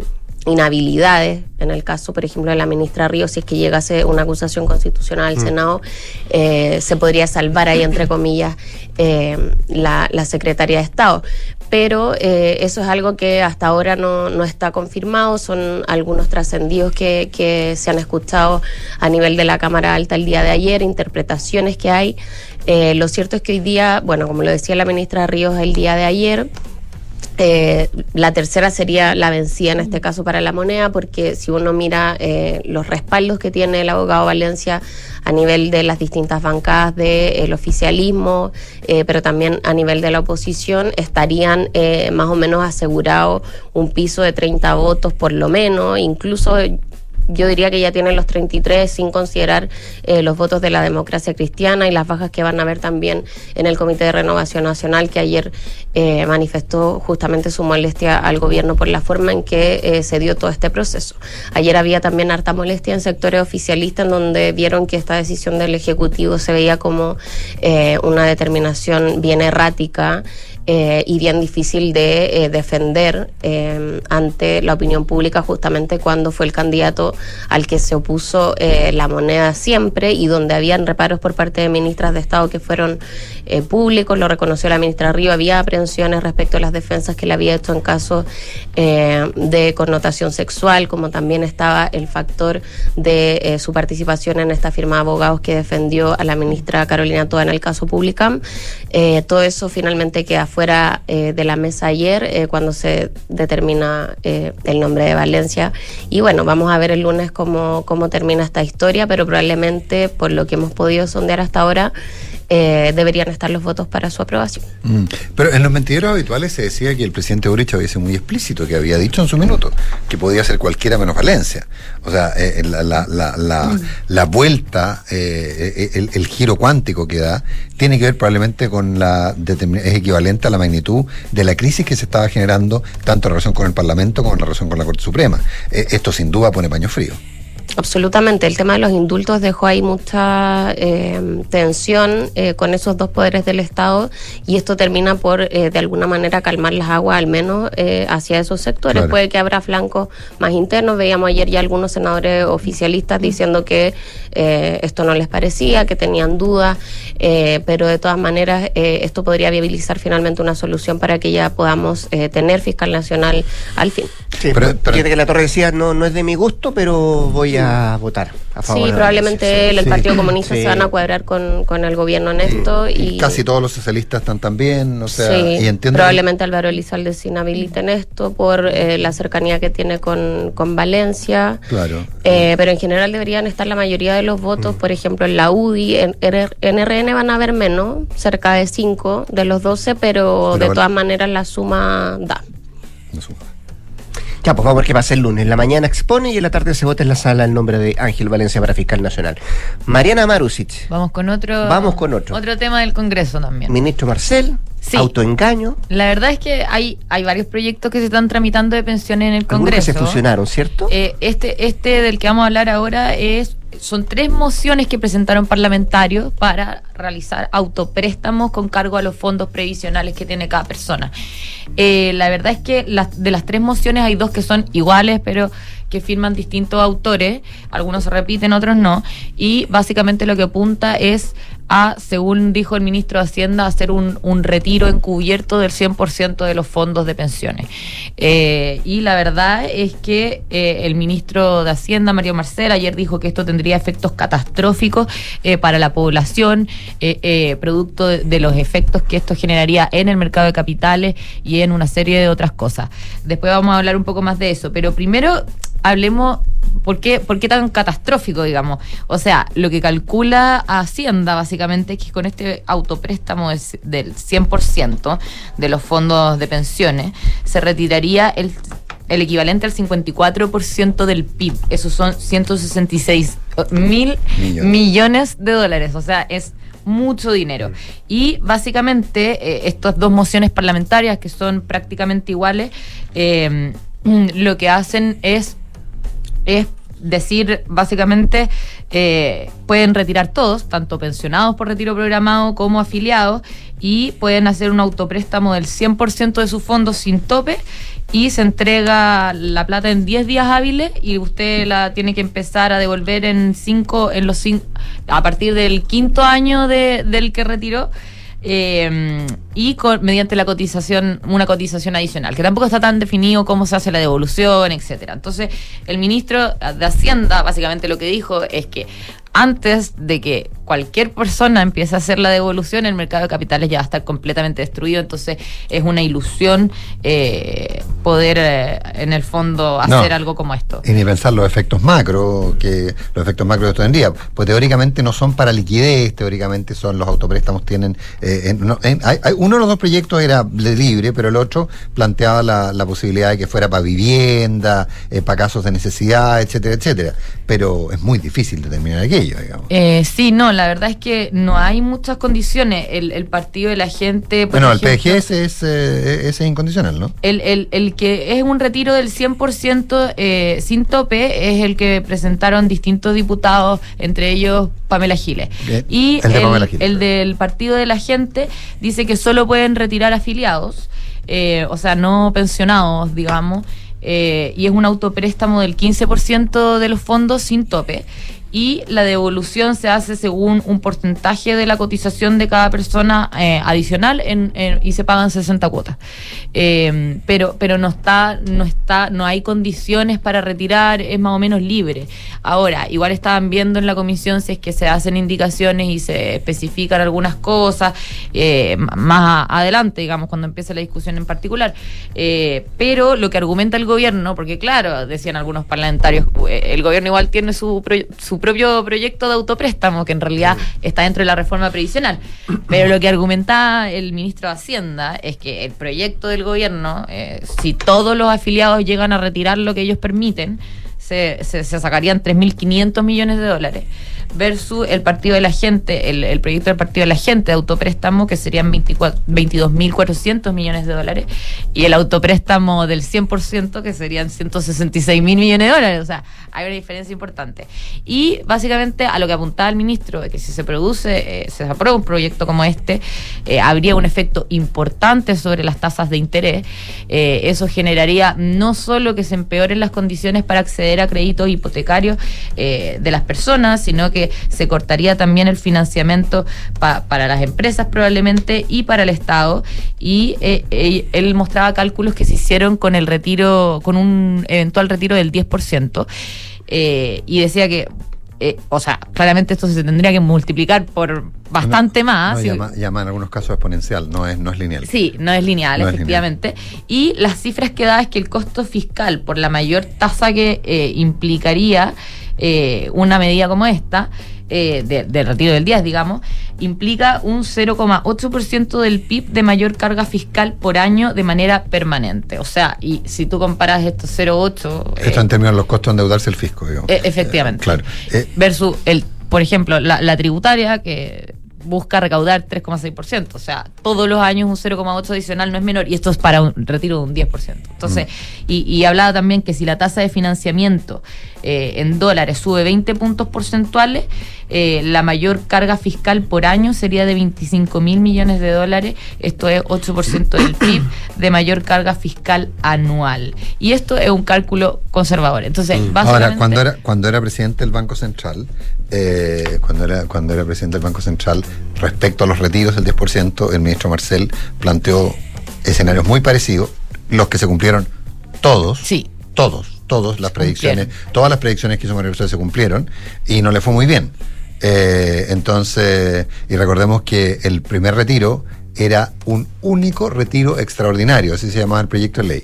[SPEAKER 7] inhabilidades, en el caso, por ejemplo, de la ministra Ríos, si es que llegase una acusación constitucional al
[SPEAKER 8] Mm.
[SPEAKER 7] Senado, eh, se podría salvar ahí, entre comillas, eh, la, la Secretaría de Estado. Pero eh, eso es algo que hasta ahora no, no está confirmado, son algunos trascendidos que, que se han escuchado a nivel de la Cámara Alta el día de ayer, interpretaciones que hay. Lo cierto es que hoy día, bueno, como lo decía la ministra Ríos el día de ayer, eh, la tercera sería la vencida en este caso para la moneda, porque si uno mira eh, los respaldos que tiene el abogado Valencia a nivel de las distintas bancadas del oficialismo, eh, pero también a nivel de la oposición, estarían eh, más o menos asegurado un piso de 30 votos por lo menos, incluso yo diría que ya tienen los 33 sin considerar eh, los votos de la democracia cristiana y las bajas que van a haber también en el Comité de Renovación Nacional que ayer eh, manifestó justamente su molestia al gobierno por la forma en que eh, se dio todo este proceso. Ayer había también harta molestia en sectores oficialistas en donde vieron que esta decisión del Ejecutivo se veía como eh, una determinación bien errática eh, y bien difícil de eh, defender eh, ante la opinión pública justamente cuando fue el candidato al que se opuso eh, la moneda siempre y donde habían reparos por parte de ministras de Estado que fueron eh, públicos, lo reconoció la ministra Río, había aprehensiones respecto a las defensas que le había hecho en casos eh, de connotación sexual, como también estaba el factor de eh, su participación en esta firma de abogados que defendió a la ministra Carolina Toa en el caso Publicam. Eh, todo eso finalmente queda fuera eh, de la mesa ayer eh, cuando se determina el nombre de Valencia. Y bueno, vamos a ver el lunes cómo, cómo termina esta historia, pero probablemente por lo que hemos podido sondear hasta ahora, eh, deberían estar los votos para su aprobación.
[SPEAKER 6] Mm. Pero en los mentideros habituales se decía que el presidente Boric había sido muy explícito, que había dicho en su minuto que podía ser cualquiera menos Valencia. O sea, eh, la, la, la, la,
[SPEAKER 7] Mm.
[SPEAKER 6] la vuelta, eh, el, el giro cuántico que da, tiene que ver probablemente con la es equivalente a la magnitud de la crisis que se estaba generando, tanto en relación con el Parlamento como en relación con la Corte Suprema. Eh, esto sin duda pone paño frío.
[SPEAKER 7] Absolutamente. El tema de los indultos dejó ahí mucha eh, tensión eh, con esos dos poderes del Estado y esto termina por, eh, de alguna manera, calmar las aguas, al menos eh, hacia esos sectores.
[SPEAKER 8] Claro.
[SPEAKER 7] Puede que habrá flancos más internos. Veíamos ayer ya algunos senadores oficialistas diciendo que eh, esto no les parecía, que tenían dudas, eh, pero de todas maneras eh, esto podría viabilizar finalmente una solución para que ya podamos eh, tener fiscal nacional al fin.
[SPEAKER 2] Sí, pero, fíjate que la torre decía, no, no es de mi gusto, pero voy a votar a favor.
[SPEAKER 7] Sí,
[SPEAKER 2] de
[SPEAKER 7] probablemente el
[SPEAKER 6] Sí.
[SPEAKER 7] Partido Comunista,
[SPEAKER 2] Sí.
[SPEAKER 7] se van a cuadrar con, con el gobierno en esto y,
[SPEAKER 6] Casi todos los socialistas están también, o sea,
[SPEAKER 7] sí,
[SPEAKER 6] y entiendo.
[SPEAKER 7] probablemente Álvaro Elizalde se inhabilite en esto por eh, la cercanía que tiene con, con Valencia.
[SPEAKER 6] Claro.
[SPEAKER 7] Eh, pero en general deberían estar la mayoría de los votos, por ejemplo, en la UDI, en, en RN van a haber menos, cerca de 5 de los 12, pero,
[SPEAKER 2] Pero
[SPEAKER 7] de
[SPEAKER 2] vale.
[SPEAKER 7] todas maneras la suma da.
[SPEAKER 2] Ya, pues vamos a ver qué pasa el lunes. La mañana expone y en la tarde se vota en la sala el nombre de Ángel Valencia para fiscal nacional. Mariana Marusic,
[SPEAKER 9] Vamos con otro.
[SPEAKER 2] Vamos con otro.
[SPEAKER 9] Otro tema del Congreso también.
[SPEAKER 2] ministro Marcel,
[SPEAKER 9] Sí.
[SPEAKER 2] autoengaño,
[SPEAKER 9] La verdad es que hay, hay varios proyectos que se están tramitando de pensiones en el
[SPEAKER 2] algunos que
[SPEAKER 9] Congreso.
[SPEAKER 2] se fusionaron, ¿cierto?
[SPEAKER 9] Eh, este, este del que vamos a hablar ahora es son tres mociones que presentaron parlamentarios para realizar autopréstamos con cargo a los fondos previsionales que tiene cada persona. Eh, la verdad es que las, de las tres mociones hay dos que son iguales, pero que firman distintos autores, algunos se repiten, otros no, y básicamente lo que apunta es a, según dijo el ministro de Hacienda, hacer un, un retiro encubierto del 100% de los fondos de pensiones. Eh, y la verdad es que eh, el ministro de Hacienda, Mario Marcel, ayer dijo que esto tendría efectos catastróficos eh, para la población, producto de los efectos que esto generaría en el mercado de capitales y en una serie de otras cosas. Después vamos a hablar un poco más de eso, pero primero hablemos ¿Por qué, ¿Por qué tan catastrófico, digamos? O sea, lo que calcula Hacienda básicamente es que con este autopréstamo del, del 100% de los fondos de pensiones se retiraría el el equivalente al 54% del PIB. Esos son 166 mil
[SPEAKER 6] Millones.
[SPEAKER 9] millones. de dólares. O sea, es mucho dinero. Y básicamente eh, estas dos mociones parlamentarias que son prácticamente iguales, eh, lo que hacen es, es decir, básicamente, eh, pueden retirar todos, tanto pensionados por retiro programado como afiliados, y pueden hacer un autopréstamo del 100% de sus fondos sin tope y se entrega la plata en 10 días hábiles y usted la tiene que empezar a devolver en cinco, en los cinco, a partir del quinto año de- del que retiró. Eh, y con- mediante la cotización, una cotización adicional, que tampoco está tan definido cómo se hace la devolución, etcétera. Entonces, el ministro de Hacienda básicamente lo que dijo es que antes de que cualquier persona empiece a hacer la devolución, el mercado de capitales ya va a estar completamente destruido. Entonces, es una ilusión eh, poder, eh, en el fondo,
[SPEAKER 6] No.
[SPEAKER 9] hacer algo como esto.
[SPEAKER 6] Y ni pensar los efectos macro, que los efectos macro de esto en día, pues teóricamente no son para liquidez, teóricamente son los autopréstamos tienen, eh, en- no, en- hay- hay- uno de los dos proyectos era de libre, pero el otro planteaba la, la posibilidad de que fuera para vivienda, eh, para casos de necesidad, etcétera, etcétera. Pero es muy difícil determinar aquello, digamos.
[SPEAKER 9] Eh, sí, no, la verdad es que no hay muchas condiciones. El, el partido de la gente. por
[SPEAKER 6] Bueno, el
[SPEAKER 9] ejemplo,
[SPEAKER 6] PGS es, eh, ese es incondicional, ¿no?
[SPEAKER 9] El, el, el que es un retiro del 100% eh, sin tope es el que presentaron distintos diputados, entre ellos Pamela Giles.
[SPEAKER 6] Bien.
[SPEAKER 9] Y
[SPEAKER 6] El de
[SPEAKER 9] el,
[SPEAKER 6] Pamela Giles.
[SPEAKER 9] el del partido de la gente dice que solo pueden retirar afiliados, eh, o sea, no pensionados, digamos, eh, y es un autopréstamo del 15% de los fondos sin tope. Y la devolución se hace según un porcentaje de la cotización de cada persona eh, adicional en- en- y se pagan 60 cuotas. Eh, pero pero no está, no está, no hay condiciones para retirar, es más o menos libre. Ahora, igual estaban viendo en la comisión si es que se hacen indicaciones y se especifican algunas cosas eh, más adelante, digamos, cuando empiece la discusión en particular. Eh, pero lo que argumenta el gobierno, porque claro, decían algunos parlamentarios, el gobierno igual tiene su, pro- su propio proyecto de autopréstamo, que en realidad está dentro de la reforma previsional. Pero lo que argumentaba el ministro de Hacienda es que el proyecto del gobierno, eh, si todos los afiliados llegan a retirar lo que ellos permiten, se, se, se sacarían 3.500 millones de dólares versus el partido de la gente, el, proyecto del partido de la gente de autopréstamo que serían 24 22.400 millones de dólares y el autopréstamo del 100% que serían 166 mil millones de dólares. O sea, hay una diferencia importante. Y básicamente a lo que apuntaba el ministro, que si se produce, eh, se aprueba un proyecto como este, eh, habría un efecto importante sobre las tasas de interés. Eh, eso generaría no solo que se empeoren las condiciones para acceder a créditos hipotecarios de las personas, sino que se cortaría también el financiamiento pa- para las empresas probablemente y para el Estado. Y eh, eh, él mostraba cálculos que se hicieron con el retiro, con un eventual retiro del 10%. eh, y decía que eh, o sea, claramente esto se tendría que multiplicar por bastante más.
[SPEAKER 6] No, llama, llama en algunos casos exponencial, no es, no es lineal.
[SPEAKER 9] Sí, no es lineal,
[SPEAKER 6] No es
[SPEAKER 9] efectivamente. Y las cifras que da es que el costo fiscal por la mayor tasa que eh, implicaría eh, una medida como esta, eh, de- del retiro del 10, digamos, implica un 0,8% del PIB de mayor carga fiscal por año de manera permanente. O sea, y si tú comparas estos 0,8... eh,
[SPEAKER 6] Esto en términos de los costos de endeudarse el fisco, digamos.
[SPEAKER 9] eh, efectivamente.
[SPEAKER 6] Claro. Eh,
[SPEAKER 9] Versus, el, por ejemplo, la, la tributaria que busca recaudar 3,6%. O sea, todos los años un 0,8 adicional no es menor y esto es para un retiro de un 10%. Entonces, y, y hablaba también que si la tasa de financiamiento eh, en dólares sube 20 puntos porcentuales, eh, la mayor carga fiscal por año sería de 25 mil millones de dólares. Esto es 8% del PIB de mayor carga fiscal anual. Y esto es un cálculo conservador. Entonces, básicamente...
[SPEAKER 6] Ahora, cuando era, cuando era presidente del Banco Central, eh, cuando, era, cuando era presidente del Banco Central, respecto a los retiros del 10%, el ministro Marcel planteó escenarios muy parecidos, los que se cumplieron todos.
[SPEAKER 9] Sí.
[SPEAKER 6] Todos, todos las predicciones, todas las predicciones que hizo María José se cumplieron y no le fue muy bien. Eh, entonces, y recordemos que el primer retiro era un único retiro extraordinario, así se llamaba el proyecto de ley.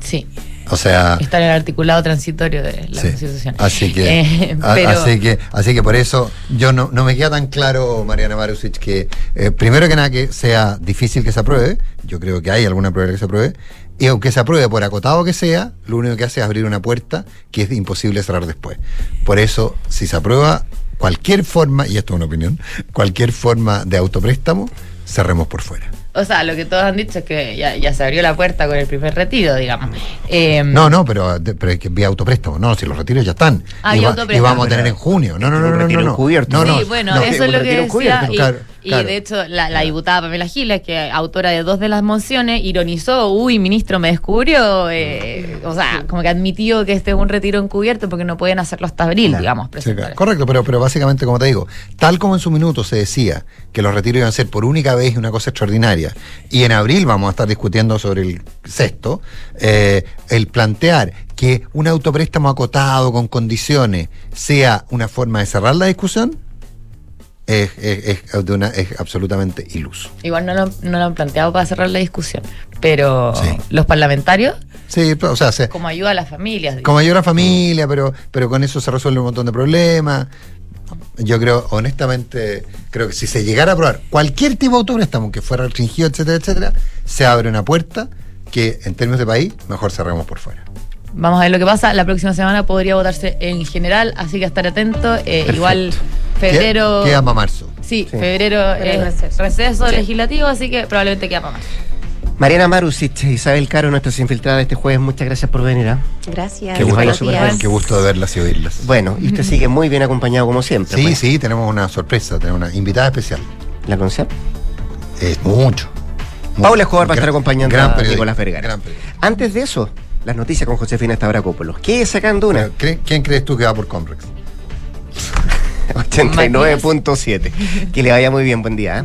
[SPEAKER 9] Sí.
[SPEAKER 6] O sea,
[SPEAKER 9] Está en el articulado transitorio de la
[SPEAKER 6] Sí.
[SPEAKER 9] Constitución.
[SPEAKER 6] Así que,
[SPEAKER 9] Eh, pero-
[SPEAKER 6] así que, así que por eso yo no, no me queda tan claro, Mariana Marusic, que eh, primero que nada que sea difícil que se apruebe, yo creo que hay alguna probabilidad que se apruebe, y aunque se apruebe por acotado que sea, lo único que hace es abrir una puerta que es imposible cerrar después. Por eso, si se aprueba cualquier forma, y esto es una opinión, cualquier forma de autopréstamo, cerremos por fuera.
[SPEAKER 9] O sea, lo que todos han dicho es que ya, ya se abrió la puerta con el primer retiro, digamos. Eh,
[SPEAKER 6] No, no, pero, pero es que vía autopréstamo. No, si los retiros ya están.
[SPEAKER 9] Ah,
[SPEAKER 6] y, va- vamos a tener en junio. No, no, no, no, no. no. No, no,
[SPEAKER 9] sí, bueno,
[SPEAKER 6] no.
[SPEAKER 9] eso es lo que decía.
[SPEAKER 2] encubierto.
[SPEAKER 9] Y,
[SPEAKER 6] Claro,
[SPEAKER 9] y
[SPEAKER 6] claro.
[SPEAKER 9] de hecho, la, la diputada Pamela Giles, que es autora de dos de las mociones, ironizó, uy, ministro, me descubrió, eh, o sea, como que admitió que este es un retiro encubierto porque no pueden hacerlo hasta abril,
[SPEAKER 6] Claro.
[SPEAKER 9] digamos.
[SPEAKER 6] Sí, claro. Correcto, pero, pero básicamente, como te digo, tal como en su minuto se decía que los retiros iban a ser por única vez una cosa extraordinaria, y en abril vamos a estar discutiendo sobre el sexto, eh, el plantear que un autopréstamo acotado con condiciones sea una forma de cerrar la discusión, es, es- es de una- es absolutamente iluso.
[SPEAKER 9] Igual no lo, no lo han planteado para cerrar la discusión, pero los parlamentarios,
[SPEAKER 6] Sí, o sea, se-
[SPEAKER 9] como ayuda a las familias.
[SPEAKER 6] como ayuda a la familia, pero, pero con eso se resuelve un montón de problemas. Yo creo, honestamente, creo que si se llegara a aprobar cualquier tipo de autopréstamo que fuera restringido, etcétera, etcétera, se abre una puerta que en términos de país, mejor cerremos por fuera.
[SPEAKER 9] Vamos a ver lo que pasa. La próxima semana podría votarse en general, así que estar atento. Eh, igual febrero.
[SPEAKER 6] Queda para marzo.
[SPEAKER 9] Sí, febrero es receso, legislativo, así que probablemente queda para más.
[SPEAKER 2] Mariana Marusic, Isabel Caro, nuestras infiltradas de este jueves, muchas gracias por venir. ¿ah?
[SPEAKER 7] Gracias.
[SPEAKER 6] Qué gusto de verlas y oírlas.
[SPEAKER 2] Bueno, y usted sigue muy bien acompañado como siempre.
[SPEAKER 6] Sí,
[SPEAKER 2] pues.
[SPEAKER 6] sí, tenemos una sorpresa, tenemos una invitada especial.
[SPEAKER 2] ¿La conocía?
[SPEAKER 6] Es mucho.
[SPEAKER 2] Paula Escobar va a estar acompañando
[SPEAKER 6] gran
[SPEAKER 2] a Nicolás Vergara. Antes de eso, las noticias con Josefina Stavrakopoulos. ¿Qué es sacando una?
[SPEAKER 6] ¿Quién quién crees tú que va por Comrex?
[SPEAKER 2] 89.7. Que le vaya muy bien, buen día. ¿eh?